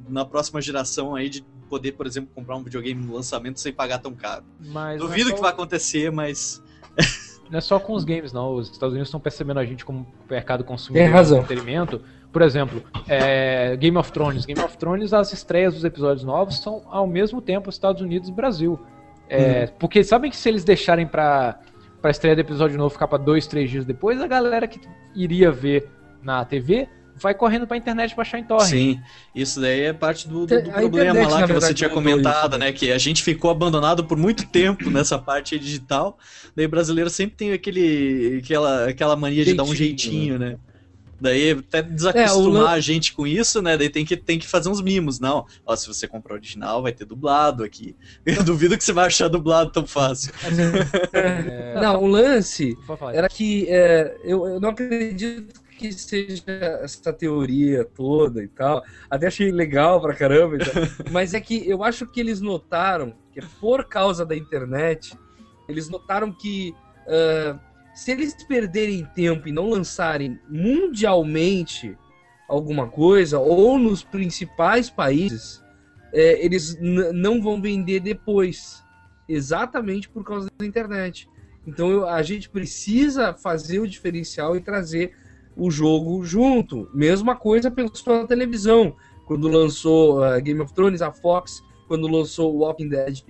na próxima geração aí de poder, por exemplo, comprar um videogame no lançamento sem pagar tão caro. Mas é Duvido só- que vai acontecer, mas <laughs> Não é só com os games, não. Os Estados Unidos estão percebendo a gente como mercado consumidor Tem razão. de entretenimento. Por exemplo, é, Game of Thrones. Game of Thrones, as estreias dos episódios novos são ao mesmo tempo Estados Unidos e Brasil. É, Porque sabem que se eles deixarem pra, pra estreia do episódio novo ficar pra dois, três dias depois, a galera que iria ver na TV vai correndo pra internet baixar em torrent. Sim, isso daí é parte do, do- do a problema internet, lá que você verdade, tinha mudou comentado, isso, né? Que a gente ficou abandonado por muito tempo nessa parte digital. Daí brasileiro sempre tem aquele, aquela, aquela mania de dar um Jeitinho, jeitinho, né? Daí até desacostumar É, o lan- a gente com isso, né? Daí tem que, tem que fazer uns mimos. Não, ó, se você comprar o original, vai ter dublado aqui. <laughs> Eu duvido que você vai achar dublado tão fácil. <laughs> É, Não, o lance era que é, eu, eu não acredito que seja essa teoria toda e tal. Até achei legal pra caramba. e tal. <laughs> Mas é que eu acho que eles notaram que por causa da internet, eles notaram que ah, se eles perderem tempo e não lançarem mundialmente alguma coisa, ou nos principais países, é, eles não vão vender depois. Exatamente por causa da internet. Então eu- a gente precisa fazer o diferencial e trazer o jogo junto. Mesma coisa pela sua televisão. quando lançou uh, Game of Thrones, a Fox, quando lançou Walking Dead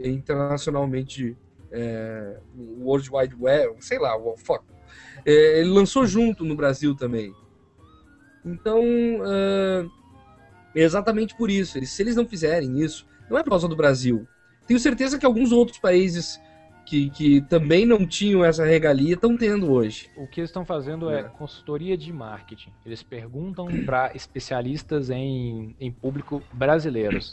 internacionalmente, é, World Wide Web, sei lá, fuck. É, ele lançou junto no Brasil também. Então, uh, exatamente por isso. Se eles não fizerem isso, não é por causa do Brasil. Tenho certeza que alguns outros países que, que também não tinham essa regalia estão tendo hoje. O que eles estão fazendo é. é. consultoria de marketing. Eles perguntam <clears throat> para especialistas em, em público brasileiros.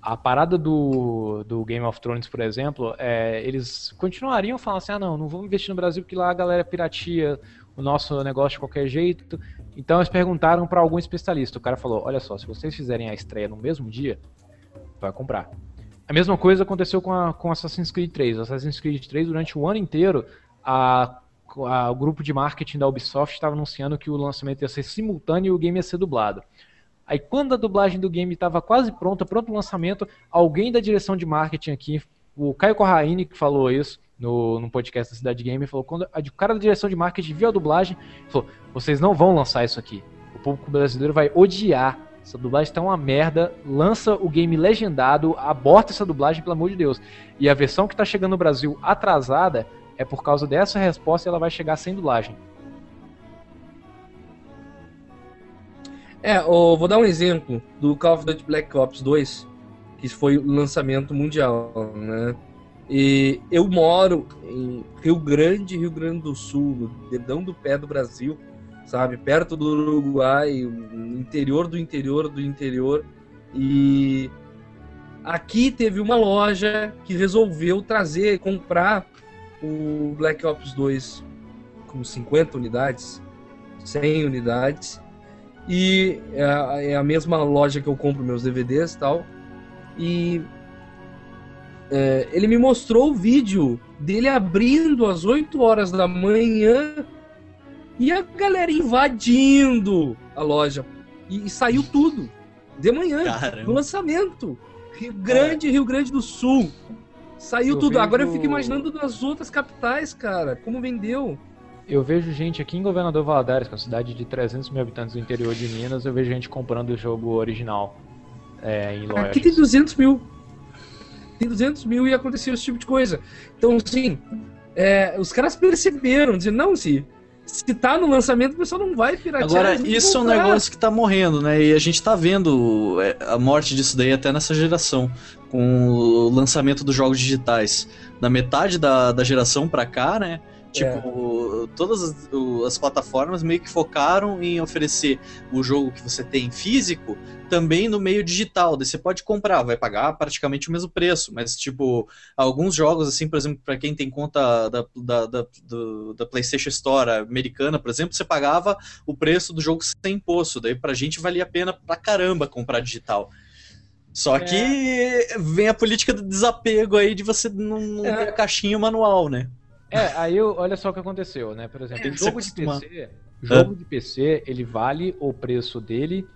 A parada do, do Game of Thrones, por exemplo, é, eles continuariam falando assim: ah, não, não vamos investir no Brasil porque lá a galera piratia o nosso negócio de qualquer jeito. Então eles perguntaram para algum especialista. O cara falou: olha só, se vocês fizerem a estreia no mesmo dia, vai comprar. A mesma coisa aconteceu com, a, com Assassin's Creed 3. Assassin's Creed 3, durante o ano inteiro, a, a, o grupo de marketing da Ubisoft estava anunciando que o lançamento ia ser simultâneo e o game ia ser dublado. Aí, quando a dublagem do game estava quase pronta, pronto o lançamento, alguém da direção de marketing aqui, o Caio Corraine, que falou isso no, no podcast da Cidade Game, falou: quando o cara da direção de marketing viu a dublagem, falou: vocês não vão lançar isso aqui. O público brasileiro vai odiar essa dublagem tá uma merda. Lança o game legendado, aborta essa dublagem, pelo amor de Deus. E a versão que tá chegando no Brasil atrasada é por causa dessa resposta ela vai chegar sem dublagem. É, vou dar um exemplo do Call of Duty Black Ops 2, que foi o lançamento mundial, né? E eu moro em Rio Grande, Rio Grande do Sul, no dedão do pé do Brasil sabe? Perto do Uruguai, interior do interior do interior. E aqui teve uma loja que resolveu trazer, comprar o Black Ops 2 com 50 unidades, 100 unidades. E é a, é a mesma loja que eu compro meus DVDs e tal. E é, ele me mostrou o vídeo dele abrindo às 8 horas da manhã e a galera invadindo a loja. E, e saiu tudo. De manhã, Caramba. no lançamento. Rio Grande, é. Rio Grande do Sul. Saiu eu tudo. Vejo... Agora eu fico imaginando nas outras capitais, cara. Como vendeu. Eu vejo gente aqui em Governador Valadares, que é uma cidade de 300 mil habitantes do interior de Minas, eu vejo gente comprando o jogo original é, em lojas. Aqui tem 200 mil. Tem 200 mil e aconteceu esse tipo de coisa. Então, assim, é, os caras perceberam, dizendo, não, se se tá no lançamento, o pessoal não vai piratear. Agora, isso é um negócio que tá morrendo, né? E a gente tá vendo é, a morte disso daí até nessa geração, com o lançamento dos jogos digitais. Na metade da, da geração pra cá, né? Tipo, é. todas as, as, plataformas meio que focaram em oferecer o jogo que você tem físico também no meio digital. Daí você pode comprar, vai pagar praticamente o mesmo preço, mas, tipo, alguns jogos, assim, por exemplo, para quem tem conta da, da, da, do, da, PlayStation Store americana, por exemplo, você pagava o preço do jogo sem imposto. Daí pra gente valia a pena pra caramba comprar digital. Só é. que vem a política do desapego aí de você não, não é. ter a caixinha manual, né? É, aí olha só o que aconteceu, né? Por exemplo, é, jogo de PC, jogo de PC, ele vale o preço dele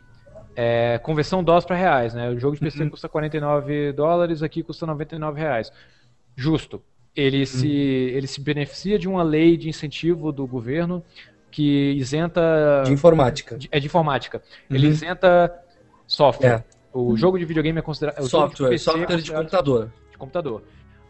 é, conversão dólares para reais, né? O jogo de PC uhum. custa 49 dólares, aqui custa 99 reais. Justo. Ele, uhum. se, ele se beneficia de uma lei de incentivo do governo que isenta. De informática. De, é de informática. Uhum. Ele isenta software. É. O jogo de videogame é considerado. Software, de software é de computador. De computador.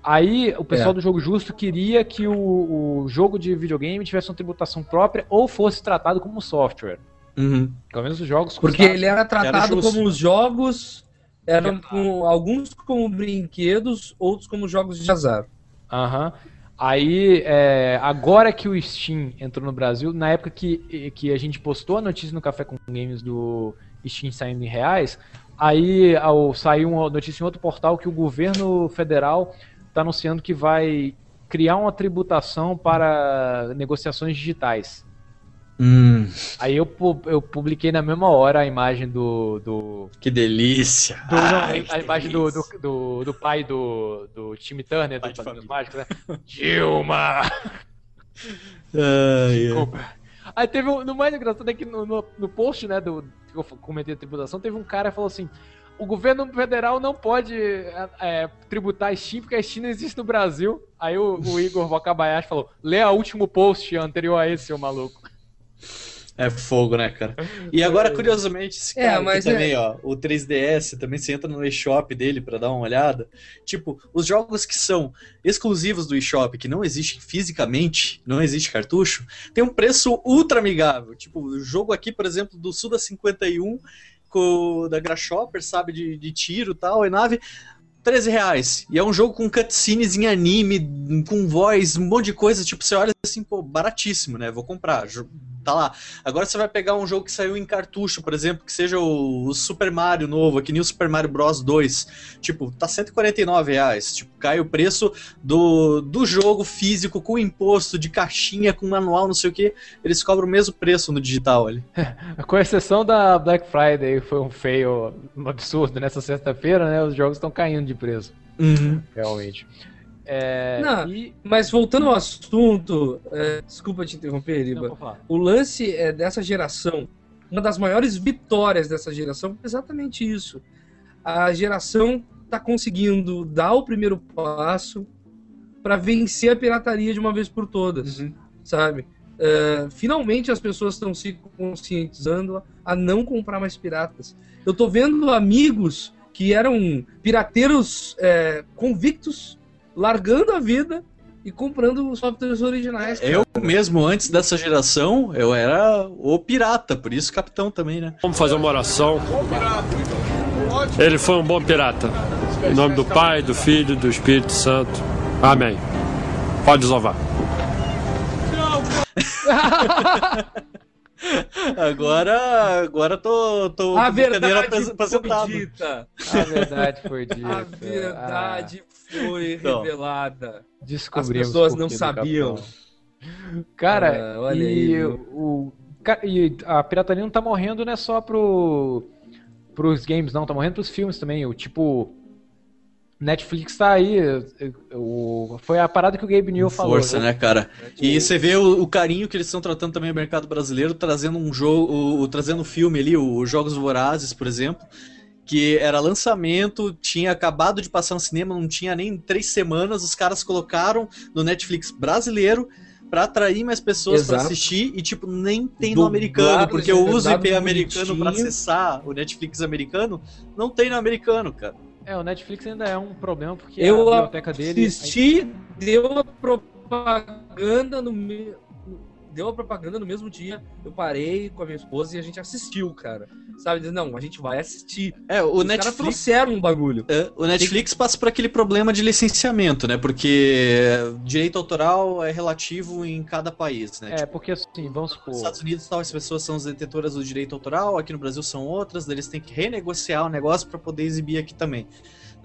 Aí o pessoal é. do Jogo Justo queria que o, o, jogo de videogame tivesse uma tributação própria ou fosse tratado como software. Uhum. Pelo menos os jogos. Porque ele era tratado era como os jogos eram com, alguns como brinquedos, outros como jogos de azar. Aham. Uhum. Aí, é, agora que o Steam entrou no Brasil, na época que, que a gente postou a notícia no Café com Games do Steam saindo em reais, aí ao, saiu uma notícia em outro portal que o governo federal está anunciando que vai criar uma tributação para negociações digitais. Hum. Aí eu, eu publiquei na mesma hora a imagem do. do que delícia! Do, Ai, não, a imagem do, do, do, pai do, do Tim Turner, pai do Padrinhos Mágicos, né? Dilma! Desculpa. Aí teve um. No mais engraçado é que no, no, no post, né, do que eu comentei a tributação, teve um cara que falou assim: o governo federal não pode é, é, tributar a Steam porque a Steam não existe no Brasil. Aí o, o Igor Wakabayashi falou: lê a último post anterior a esse, seu maluco. É fogo, né, cara? E agora, curiosamente, esse É, cara aqui mas também, ó, o 3DS, também você entra no eShop dele pra dar uma olhada. Tipo, os jogos que são exclusivos do eShop, que não existem fisicamente, não existe cartucho, tem um preço ultra amigável. Tipo, o jogo aqui, por exemplo, do Suda 51, com, da Grasshopper, sabe, de, de tiro tal, e nave, 13 reais. E é um jogo com cutscenes em anime, com voz, um monte de coisa. Tipo, você olha assim, pô, baratíssimo, né? Vou comprar. Tá lá. Agora você vai pegar um jogo que saiu em cartucho, por exemplo, que seja o, Super Mario novo, nem o Super Mario Bros 2. Tipo, tá 149 reais. Tipo, cai o preço do, do jogo físico com imposto, de caixinha, com manual, não sei o que. Eles cobram o mesmo preço no digital ali. <laughs> Com exceção da Black Friday, foi um fail absurdo nessa sexta-feira, né? Os jogos estão caindo de preço, realmente. É, Não, e... Mas voltando ao assunto, é, desculpa te interromper, Riba. O lance é dessa geração, uma das maiores vitórias dessa geração é exatamente isso. A geração está conseguindo dar o primeiro passo para vencer a pirataria de uma vez por todas, sabe? É, finalmente as pessoas estão se conscientizando a não comprar mais piratas. Eu tô vendo amigos que eram pirateiros é, convictos largando a vida e comprando os softwares originais. cara. Eu mesmo, antes dessa geração, eu era o pirata, por isso capitão também, né? Vamos fazer uma oração. Ele foi um bom pirata. Em nome do Pai, do Filho e do Espírito Santo. Amém. Pode louvar. <laughs> Agora, agora tô, tô A com verdade foi dita. A verdade foi dita. A verdade foi Então. revelada. Descobrimos As pessoas não sabiam. Cara, Ah, olha e, aí, o, e a pirataria não tá morrendo não é só pro, pros games, não, tá morrendo pros filmes também. O tipo. Netflix tá aí. O, foi a parada que o Gabe New falou. Força, né, cara? E você vê o, o carinho que eles estão tratando também o mercado brasileiro, trazendo um jogo, o, o- trazendo um filme ali, o Jogos Vorazes, por exemplo, que era lançamento, tinha acabado de passar no cinema, não tinha nem três semanas, os caras colocaram no Netflix brasileiro pra atrair mais pessoas pra Exato. assistir e tipo nem tem no Dublado, americano, porque eu uso IP americano pra bonitinho. acessar o Netflix americano, não tem no americano, cara. É, o Netflix ainda é um problema porque Eu a biblioteca dele. assisti, deu a propaganda no me... deu a propaganda no mesmo dia. Eu parei com a minha esposa e a gente assistiu, cara. Sabe? Diz, Não, a gente vai assistir. É, o Os caras Netflix trouxeram um bagulho. É, o Netflix passa por aquele problema de licenciamento, né? Porque direito autoral é relativo em cada país, né? É, porque assim, vamos Nos supor. Estados Unidos, tal, as pessoas são as detentoras do direito autoral, aqui no Brasil são outras, daí eles têm que renegociar o negócio para poder exibir aqui também.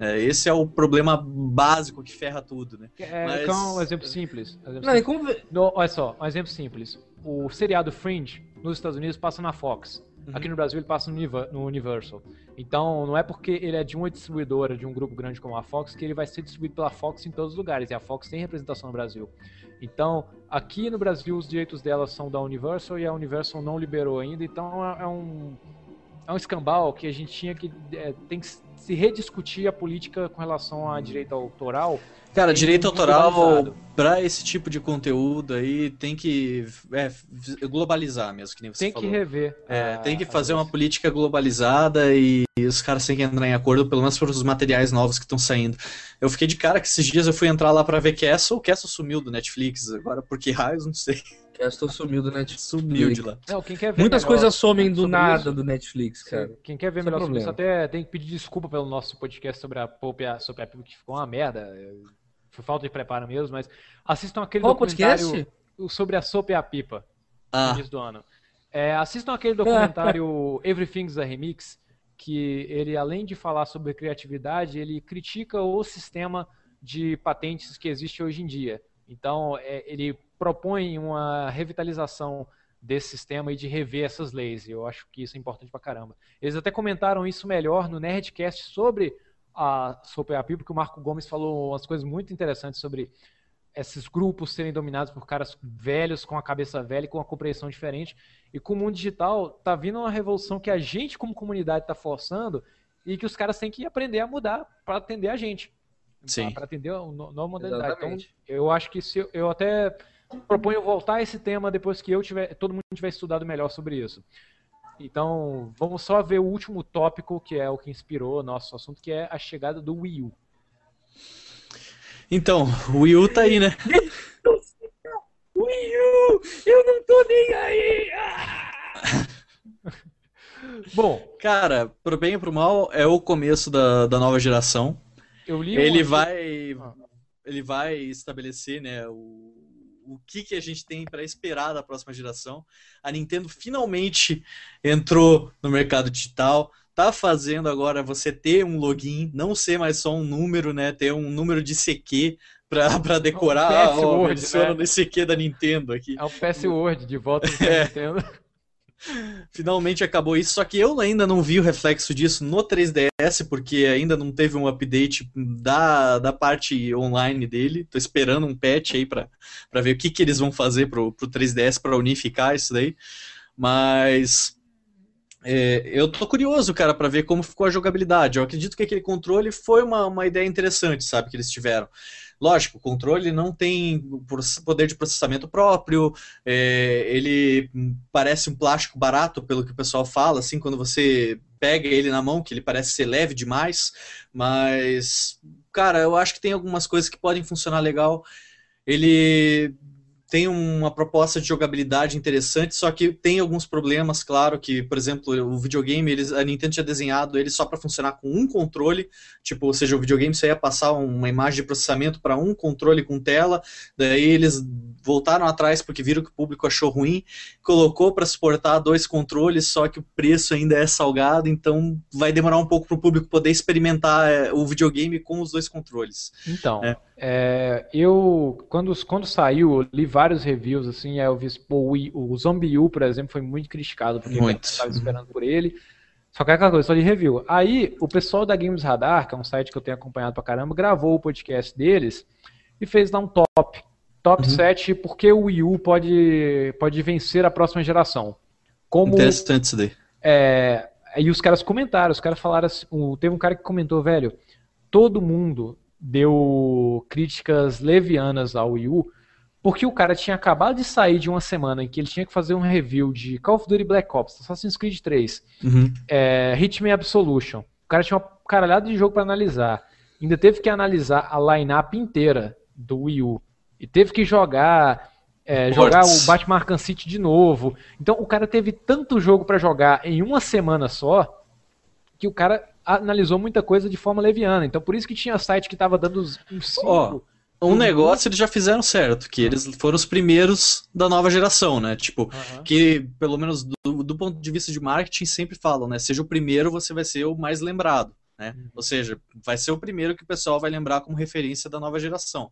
É, esse é o problema básico que ferra tudo, né? É, Mas- então, um exemplo simples. um exemplo Não, e simples. como... No- olha só, um exemplo simples. O seriado Fringe, nos Estados Unidos, passa na Fox. Uhum. Aqui no Brasil ele passa no Universal. Então não é porque ele é de uma distribuidora de um grupo grande como a Fox que ele vai ser distribuído pela Fox em todos os lugares. E a Fox tem representação no Brasil. Então, aqui no Brasil os direitos dela são da Universal e a Universal não liberou ainda. Então é, é um é um escambau que a gente tinha que é, tem que se rediscutir a política com relação a direito autoral. Cara, Tem direito autoral pra esse tipo de conteúdo aí tem que é, globalizar mesmo, que nem você Tem falou. que rever. É, a- tem que fazer uma política globalizada e os caras têm que entrar em acordo, pelo menos para os materiais novos que estão saindo. Eu fiquei de cara que esses dias eu fui entrar lá pra ver Castle, o Castle sumiu do Netflix, agora por que raios, não sei. Castle sumiu do Netflix. Sumiu de lá. Não, quem quer ver Muitas coisas somem do nada isso, do Netflix, cara. Quem quer ver Esse é melhor sobre isso, até tem que pedir desculpa pelo nosso podcast sobre a Pope, sobre a Pipa, que ficou uma merda. Foi falta de preparo mesmo, mas assistam aquele Qual documentário podcast? sobre a Sopa e a Pipa, no Ah, início do ano. É, assistam aquele <laughs> documentário Everything's a Remix, que ele, além de falar sobre criatividade, ele critica o sistema de patentes que existe hoje em dia. Então, é, ele propõe uma revitalização desse sistema e de rever essas leis. Eu acho que isso é importante pra caramba. Eles até comentaram isso melhor no Nerdcast sobre a Sopa e a porque o Marco Gomes falou umas coisas muito interessantes sobre esses grupos serem dominados por caras velhos, com a cabeça velha e com uma compreensão diferente. E com o mundo digital, tá vindo uma revolução que a gente, como comunidade, tá forçando e que os caras têm que aprender a mudar para atender a gente. Para atender a no- nova modalidade. Então, Exatamente. eu acho que se eu, eu até proponho voltar a esse tema depois que eu tiver, todo mundo tiver estudado melhor sobre isso. Então, vamos só ver o último tópico, que é o que inspirou o nosso assunto, que é a chegada do Wii U. Então, o Wii U tá aí, né? Wii U! Eu não tô nem aí! Ah! <laughs> Bom, Cara, pro bem e pro mal, é o começo da, da nova geração. Eu li um Ele artigo- vai, Ah. ele vai estabelecer, né, o, o que, que a gente tem para esperar da próxima geração. A Nintendo finalmente entrou no mercado digital, tá fazendo agora você ter um login, não ser mais só um número, né, ter um número de CQ para <laughs> decorar, Um ó, password, adiciona né? no CQ da Nintendo aqui. É o password de volta do <laughs> É. Nintendo. <laughs> Finalmente acabou isso, só que eu ainda não vi o reflexo disso no 3DS, porque ainda não teve um update da, da parte online dele. Tô esperando um patch aí pra ver o que, que eles vão fazer pro, pro 3DS pra unificar isso daí. Mas é, eu tô curioso, cara, pra ver como ficou a jogabilidade. Eu acredito que aquele controle foi uma, uma ideia interessante, sabe, que eles tiveram. Lógico, o controle não tem poder de processamento próprio, é, ele parece um plástico barato, pelo que o pessoal fala, assim, quando você pega ele na mão, que ele parece ser leve demais, mas, cara, eu acho que tem algumas coisas que podem funcionar legal. Ele tem uma proposta de jogabilidade interessante, só que tem alguns problemas, claro, que, por exemplo, o videogame, eles, a Nintendo tinha desenhado ele só para funcionar com um controle, tipo, ou seja, o videogame só ia passar uma imagem de processamento para um controle com tela, daí eles voltaram atrás porque viram que o público achou ruim, colocou para suportar dois controles, só que o preço ainda é salgado, então vai demorar um pouco para o público poder experimentar é, o videogame com os dois controles. Então, É. é, eu quando, quando saiu, eu li vários reviews assim, eu vi pô, o, o Zombie U, por exemplo, foi muito criticado porque Muito. eu estava esperando por ele. Só que é aquela coisa, só de review. Aí o pessoal da Games Radar, que é um site que eu tenho acompanhado pra caramba, gravou o podcast deles e fez lá um top. Top Uhum. 7 porque o Wii U pode, pode vencer a próxima geração. Como Interessante isso daí. é, e os caras comentaram, os caras falaram assim, teve um cara que comentou, velho, todo mundo deu críticas levianas ao Wii U, porque o cara tinha acabado de sair de uma semana em que ele tinha que fazer um review de Call of Duty Black Ops, Assassin's Creed 3, Uhum. é, Hitman Absolution. O cara tinha uma caralhada de jogo pra analisar. Ainda teve que analisar a lineup inteira do Wii U. E teve que jogar é, jogar o Batman Arkham City de novo. Então o cara teve tanto jogo pra jogar em uma semana só que o cara analisou muita coisa de forma leviana. Então por isso que tinha site que tava dando uns 5. Ó, Um negócio eles já fizeram certo, que eles foram os primeiros da nova geração, né? Tipo, que pelo menos do, do ponto de vista de marketing sempre falam, né? Seja o primeiro, você vai ser o mais lembrado, né? Ou seja, vai ser o primeiro que o pessoal vai lembrar como referência da nova geração.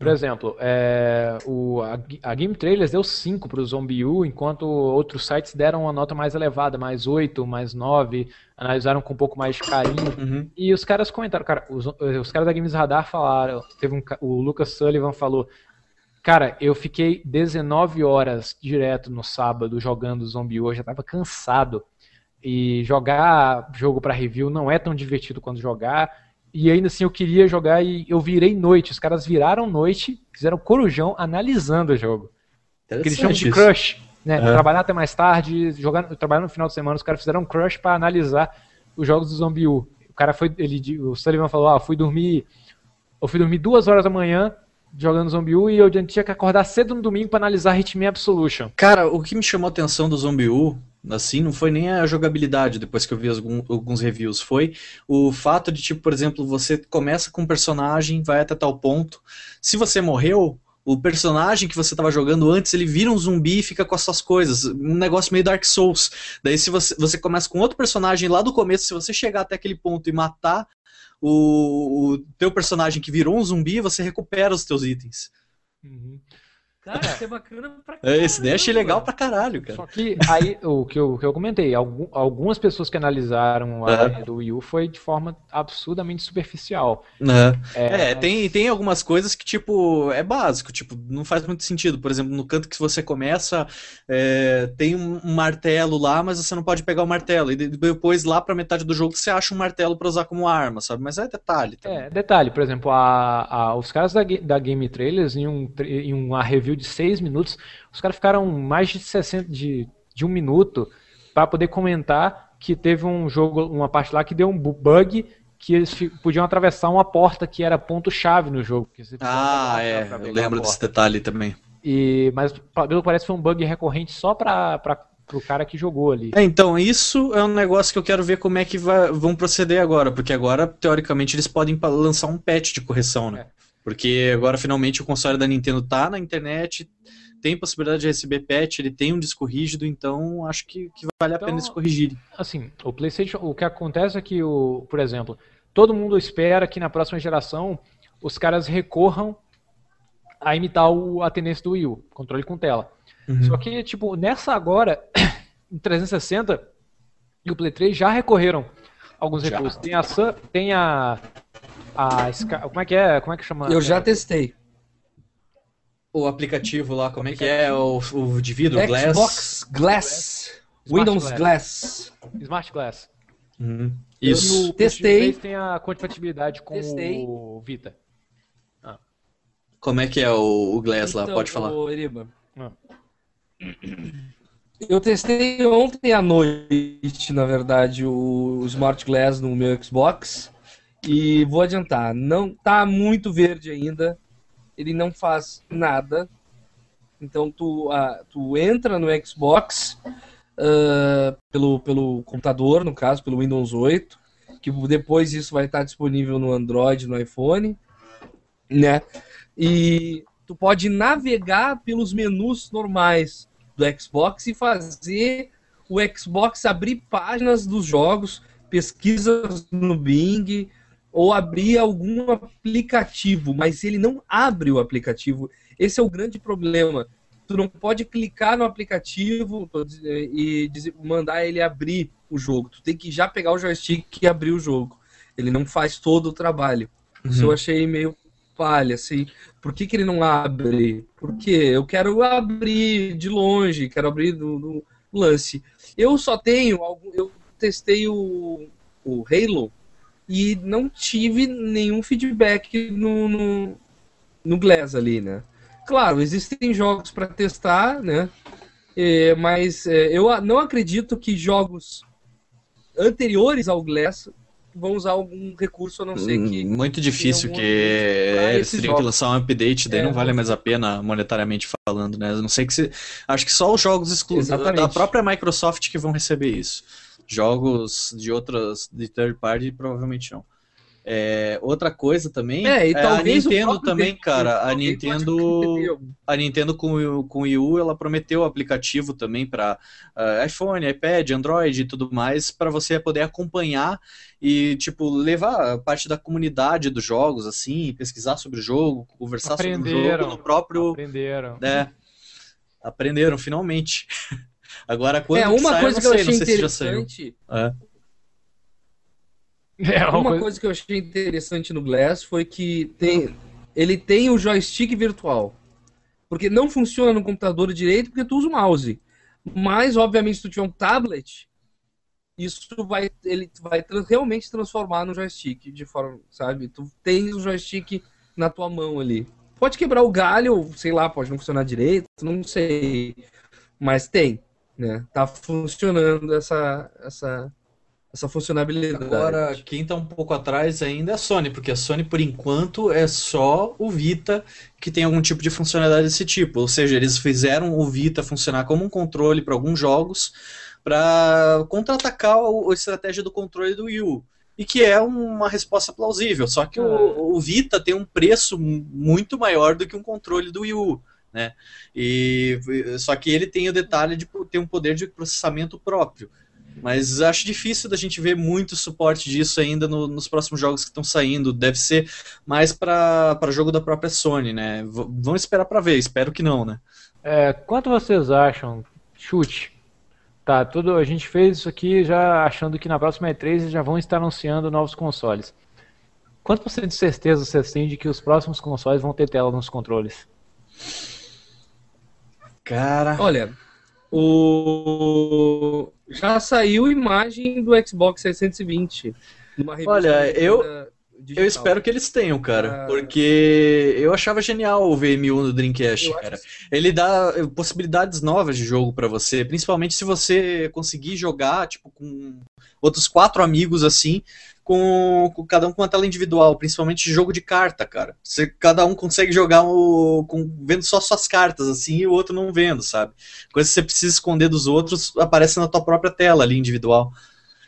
Por exemplo, é, o, a, a Game Trailers deu 5 para o Zombie U, enquanto outros sites deram uma nota mais elevada, mais 8, mais 9, analisaram com um pouco mais de carinho. Uhum. E os caras comentaram, cara, os, os caras da Games Radar falaram, teve um, o Lucas Sullivan falou, cara, eu fiquei 19 horas direto no sábado jogando Zombie U, eu já tava cansado. E jogar jogo para review não é tão divertido quanto jogar. E ainda assim eu queria jogar e eu virei noite. Os caras viraram noite, fizeram corujão analisando o jogo. Que eles chamam de crush, né? Aham. Trabalhar até mais tarde, jogar, trabalhar no final de semana, os caras fizeram um crush pra analisar os jogos do Zombie U. O cara foi, ele, o Sullivan falou, ah, fui dormir, eu fui dormir duas horas da manhã jogando Zombie U e eu tinha que acordar cedo no domingo pra analisar Hitman Absolution. Cara, o que me chamou a atenção do Zombie U, assim, não foi nem a jogabilidade depois que eu vi alguns reviews, foi o fato de, tipo, por exemplo, você começa com um personagem, vai até tal ponto, se você morreu, o personagem que você estava jogando antes, ele vira um zumbi e fica com as suas coisas, um negócio meio Dark Souls. Daí se você, você começa com outro personagem lá do começo, se você chegar até aquele ponto e matar o, o teu personagem que virou um zumbi, você recupera os teus itens. Cara, isso é bacana pra É, Esse daí achei legal pra caralho, cara. Só que aí, o que eu, que eu comentei, algum- algumas pessoas que analisaram a linha do Wii U foi de forma absurdamente superficial. É, tem, tem algumas coisas que, tipo, é básico, tipo, não faz muito sentido. Por exemplo, no canto que você começa, é, tem um, martelo lá, mas você não pode pegar o martelo. E de- depois, lá pra metade do jogo, você acha um martelo pra usar como arma, sabe? Mas é detalhe. também. É, detalhe, por exemplo, a, a- os caras da, da Game Trailers, em, um, em uma review review de 6 minutos. Os caras ficaram mais de 60 de, de um minuto para poder comentar que teve um jogo, uma parte lá que deu um bu- bug que eles podiam atravessar uma porta que era ponto chave no jogo. Ah, é. Eu lembro desse detalhe também. E, mas pelo parece foi um bug recorrente só para o cara que jogou ali. É, então, isso é um negócio que eu quero ver como é que vai- vão proceder agora, porque agora, teoricamente, eles podem lançar um patch de correção, né? É. Porque agora, finalmente, o console da Nintendo tá na internet, tem possibilidade de receber patch, ele tem um disco rígido, então acho que, que vale a Então, pena eles corrigirem. Assim, o PlayStation, o que acontece é que, o, por exemplo, todo mundo espera que na próxima geração os caras recorram a imitar o, a tendência do Wii U, controle com tela. Uhum. Só que, tipo, nessa agora, <coughs> em 360 e o Play 3 já recorreram alguns Já. recursos. Tem a Sun- tem a a Sky- como é que é? Como é que chama? Eu já testei. O aplicativo lá, como é que é? O, o de vidro, Glass? Xbox Glass. Windows Glass. Glass. Smart Glass. Uhum. Isso. o Testei. PlayStation 3 tem a compatibilidade com Testei. o Vita. Como é que é o, o Glass lá? Então, Pode falar. ô, Eriba. Ah. Eu testei ontem à noite, na verdade, o Smart Glass no meu Xbox. E vou adiantar, não tá muito verde ainda. Ele não faz nada. Então tu, tu entra no Xbox ah, pelo, pelo computador, no caso, pelo Windows 8, que depois isso vai estar disponível no Android, no iPhone, né? E tu pode navegar pelos menus normais do Xbox e fazer o Xbox abrir páginas dos jogos, pesquisas no Bing ou abrir algum aplicativo, mas ele não abre o aplicativo. Esse é o grande problema. Tu não pode clicar no aplicativo diz- e mandar ele abrir o jogo. Tu tem que já pegar o joystick e abrir o jogo. Ele não faz todo o trabalho. Isso eu achei meio palha, assim. Por que, que ele não abre? Porque eu quero abrir de longe, quero abrir do, do lance. Eu só tenho algum. Eu testei o, o Halo e não tive nenhum feedback no, no, no Glass ali, né? Claro, existem jogos para testar, né? É, mas é, eu não acredito que jogos anteriores ao Glass vão usar algum recurso, a não ser que Hum, Muito difícil, que pra eles teriam que lançar um update, daí É, não vale mais a pena monetariamente falando, né? A não sei que se. Acho que só os jogos exclusivos da própria Microsoft que vão receber isso. Jogos de outras, de third party, provavelmente não. É, outra coisa também É, e a Nintendo também, cara. A Nintendo, a Nintendo com, o- com o Wii U, ela prometeu o aplicativo também para iPhone, iPad, Android e tudo mais, para você poder acompanhar e, tipo, levar parte da comunidade dos jogos, assim, pesquisar sobre o jogo, conversar sobre o Aprenderam. jogo no próprio. Aprenderam. É, aprenderam, finalmente. <laughs> Agora, quando É, que uma sai, coisa eu que eu não sei, não achei sei se já saiu. interessante. É. É uma Uma coisa- coisa que eu achei interessante no Glass foi que tem, ele tem o joystick virtual. Porque não funciona no computador direito porque tu usa o mouse. Mas, obviamente, se tu tiver um tablet, isso vai, ele vai tra- realmente transformar no joystick de forma, sabe? Tu tens o joystick na tua mão ali. Pode quebrar o galho, sei lá, pode não funcionar direito, não sei. Mas tem, né? Tá funcionando essa, essa, essa funcionalidade. Agora, quem tá um pouco atrás ainda é a Sony, porque a Sony, por enquanto, é só o Vita que tem algum tipo de funcionalidade desse tipo. Ou seja, eles fizeram o Vita funcionar como um controle para alguns jogos para contra-atacar a estratégia do controle do Wii U. E que é uma resposta plausível. Só que o, o Vita tem um preço mu- muito maior do que um controle do Wii U. Né? E, só que ele tem o detalhe de ter um poder de processamento próprio. Mas acho difícil da gente ver muito suporte disso ainda no- nos próximos jogos que estão saindo. Deve ser mais para jogo da própria Sony, né? V- vamos esperar para ver. Espero que não, né? É, quanto vocês acham? Chute. Tá, tudo, a gente fez isso aqui já achando que na próxima E3 eles já vão estar anunciando novos consoles. Quanto por cento de certeza vocês têm de que os próximos consoles vão ter tela nos controles? Cara. Olha, o já saiu imagem do Xbox 620 numa revista Olha, eu- digital. Eu espero que eles tenham, cara. Ah. Porque eu achava genial o VMU no Dreamcast, Eu acho cara. Ele dá eh, possibilidades novas de jogo pra você, principalmente se você conseguir jogar, tipo, com outros quatro amigos assim, com, com cada um com uma tela individual, principalmente jogo de carta, cara. Você, cada um consegue jogar o, com, vendo só suas cartas, assim, e o outro não vendo, sabe? Coisa que você precisa esconder dos outros, aparece na tua própria tela ali, individual.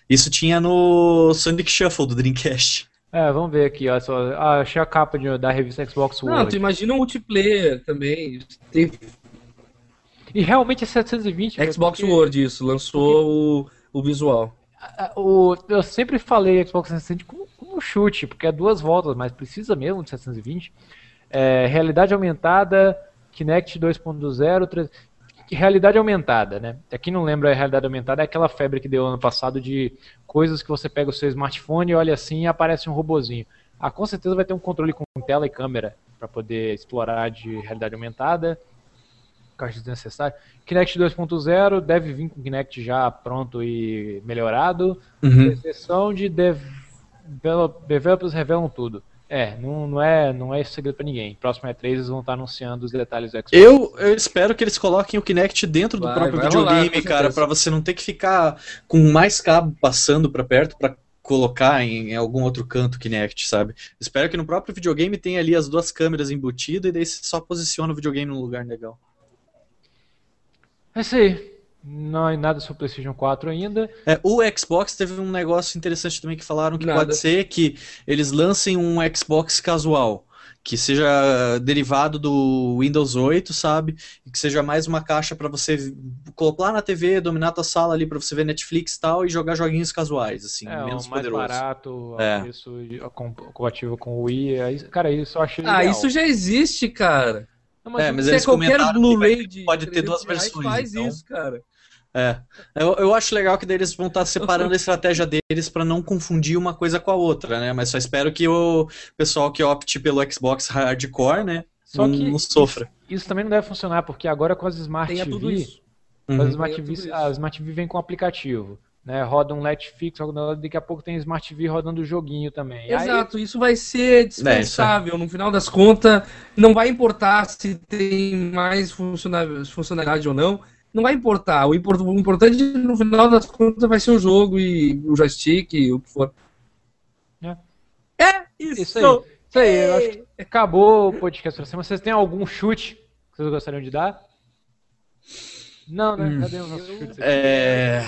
Isso tinha no Sonic Shuffle do Dreamcast. É, vamos ver aqui, ó. Só, ah, achei a capa de- da revista Xbox Não, World. tu imagina um multiplayer também. Tem E realmente é 720. velho, Xbox porque- World, isso, lançou o, o visual. O, eu sempre falei Xbox 360 como, como chute, porque é duas voltas, mas precisa mesmo de 720. É, realidade aumentada, Kinect 2.0, tre- realidade aumentada, né? É quem não lembra a realidade aumentada é aquela febre que deu ano passado de coisas que você pega o seu smartphone, olha assim e aparece um robozinho. Ah, com certeza vai ter um controle com tela e câmera para poder explorar de realidade aumentada. Caixa desnecessário. Kinect 2.0 deve vir com o Kinect já pronto e melhorado. Exceção de dev- develop- developers revelam tudo. É, não, não é, não é segredo pra ninguém. Próximo E3 eles vão estar anunciando os detalhes do Xbox. Eu, eu espero que eles coloquem o Kinect dentro do Vai, próprio vai rolar, videogame, com cara, pra você não ter que ficar com mais cabo passando pra perto pra colocar em, em algum outro canto o Kinect, sabe? Espero que no próprio videogame tenha ali as duas câmeras embutidas e daí você só posiciona o videogame num lugar legal. É isso aí. Não é nada sobre o PlayStation 4 ainda. É, o Xbox teve um negócio interessante também que falaram que Nada. pode ser que eles lancem um Xbox casual, que seja derivado do Windows 8, sabe? E que seja mais uma caixa pra você colocar na TV, dominar tua sala ali pra você ver Netflix e tal e jogar joguinhos casuais, assim, É, o menos mais poderoso. barato, É. a com- compatível com o Wii. Aí, Cara, isso eu achei Ah, legal. isso já existe, cara. Não, É, eu- mas eles é qualquer comentaram que Blu-ray de pode ter duas 300 reais, versões, faz então. isso, cara. É. Eu, eu acho legal que daí eles vão estar separando a <laughs> estratégia deles pra não confundir uma coisa com a outra, né? Mas só espero que o pessoal que opte pelo Xbox hardcore, né, Só não, que não sofra. Isso também não deve funcionar, porque agora com as Smart Tenha TV, tudo isso. as Uhum. Smart TV, tudo isso. a Smart TV vem com aplicativo. Né, roda um Netflix, daqui a pouco tem Smart TV rodando o joguinho também. Aí- Exato, isso vai ser dispensável. No final das contas, não vai importar se tem mais funciona- funcionalidade ou não. Não vai importar. O, impor- o importante, no final das contas, vai ser o jogo e o joystick, o que for. É. É isso. Isso aí. Isso aí, eu acho que acabou o podcast pra semana. Vocês têm algum chute que vocês gostariam de dar? Não, né? Cadê os nossos chutes? aqui? É...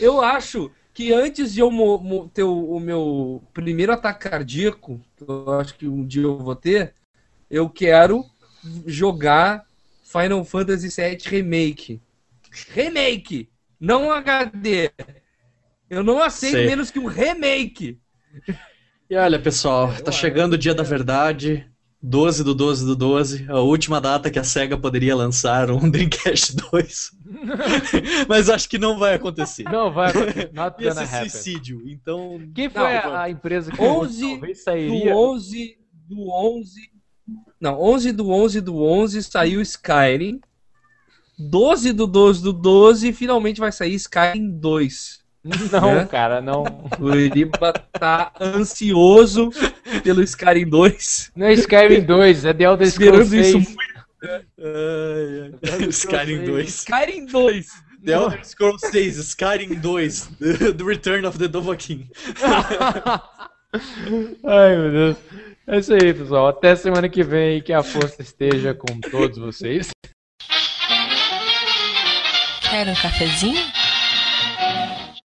Eu acho que antes de eu ter o, o meu primeiro ataque cardíaco, que eu acho que um dia eu vou ter, eu quero jogar Final Fantasy VII Remake. Remake! Não HD! Eu não aceito Sei. menos que um remake! E olha, pessoal, tá chegando o dia da verdade. 12 do 12 do 12, a última data que a SEGA poderia lançar um <laughs> Dreamcast 2. <laughs> Mas acho que não vai acontecer. Não, vai acontecer. <laughs> Not ser happen. suicídio, então. Quem foi Não, a, a empresa que 11 talvez Do sairia? 11 do 11. Não, 11 do 11 do 11 saiu Skyrim. 12 do 12 do 12 finalmente vai sair Skyrim 2. <laughs> Não, né? cara, não. O Iriba tá ansioso pelo Skyrim 2. Não é Skyrim 2, é The Elder Scrolls Esperando isso 6. Ai, ai. Skyrim 2. Skyrim 2. The Elder Scrolls 6, Skyrim 2, The Return of the Dovahkiin. <laughs> Ai, meu Deus. É isso aí, pessoal. Até semana que vem. Que a força esteja com todos vocês. Quer um cafezinho?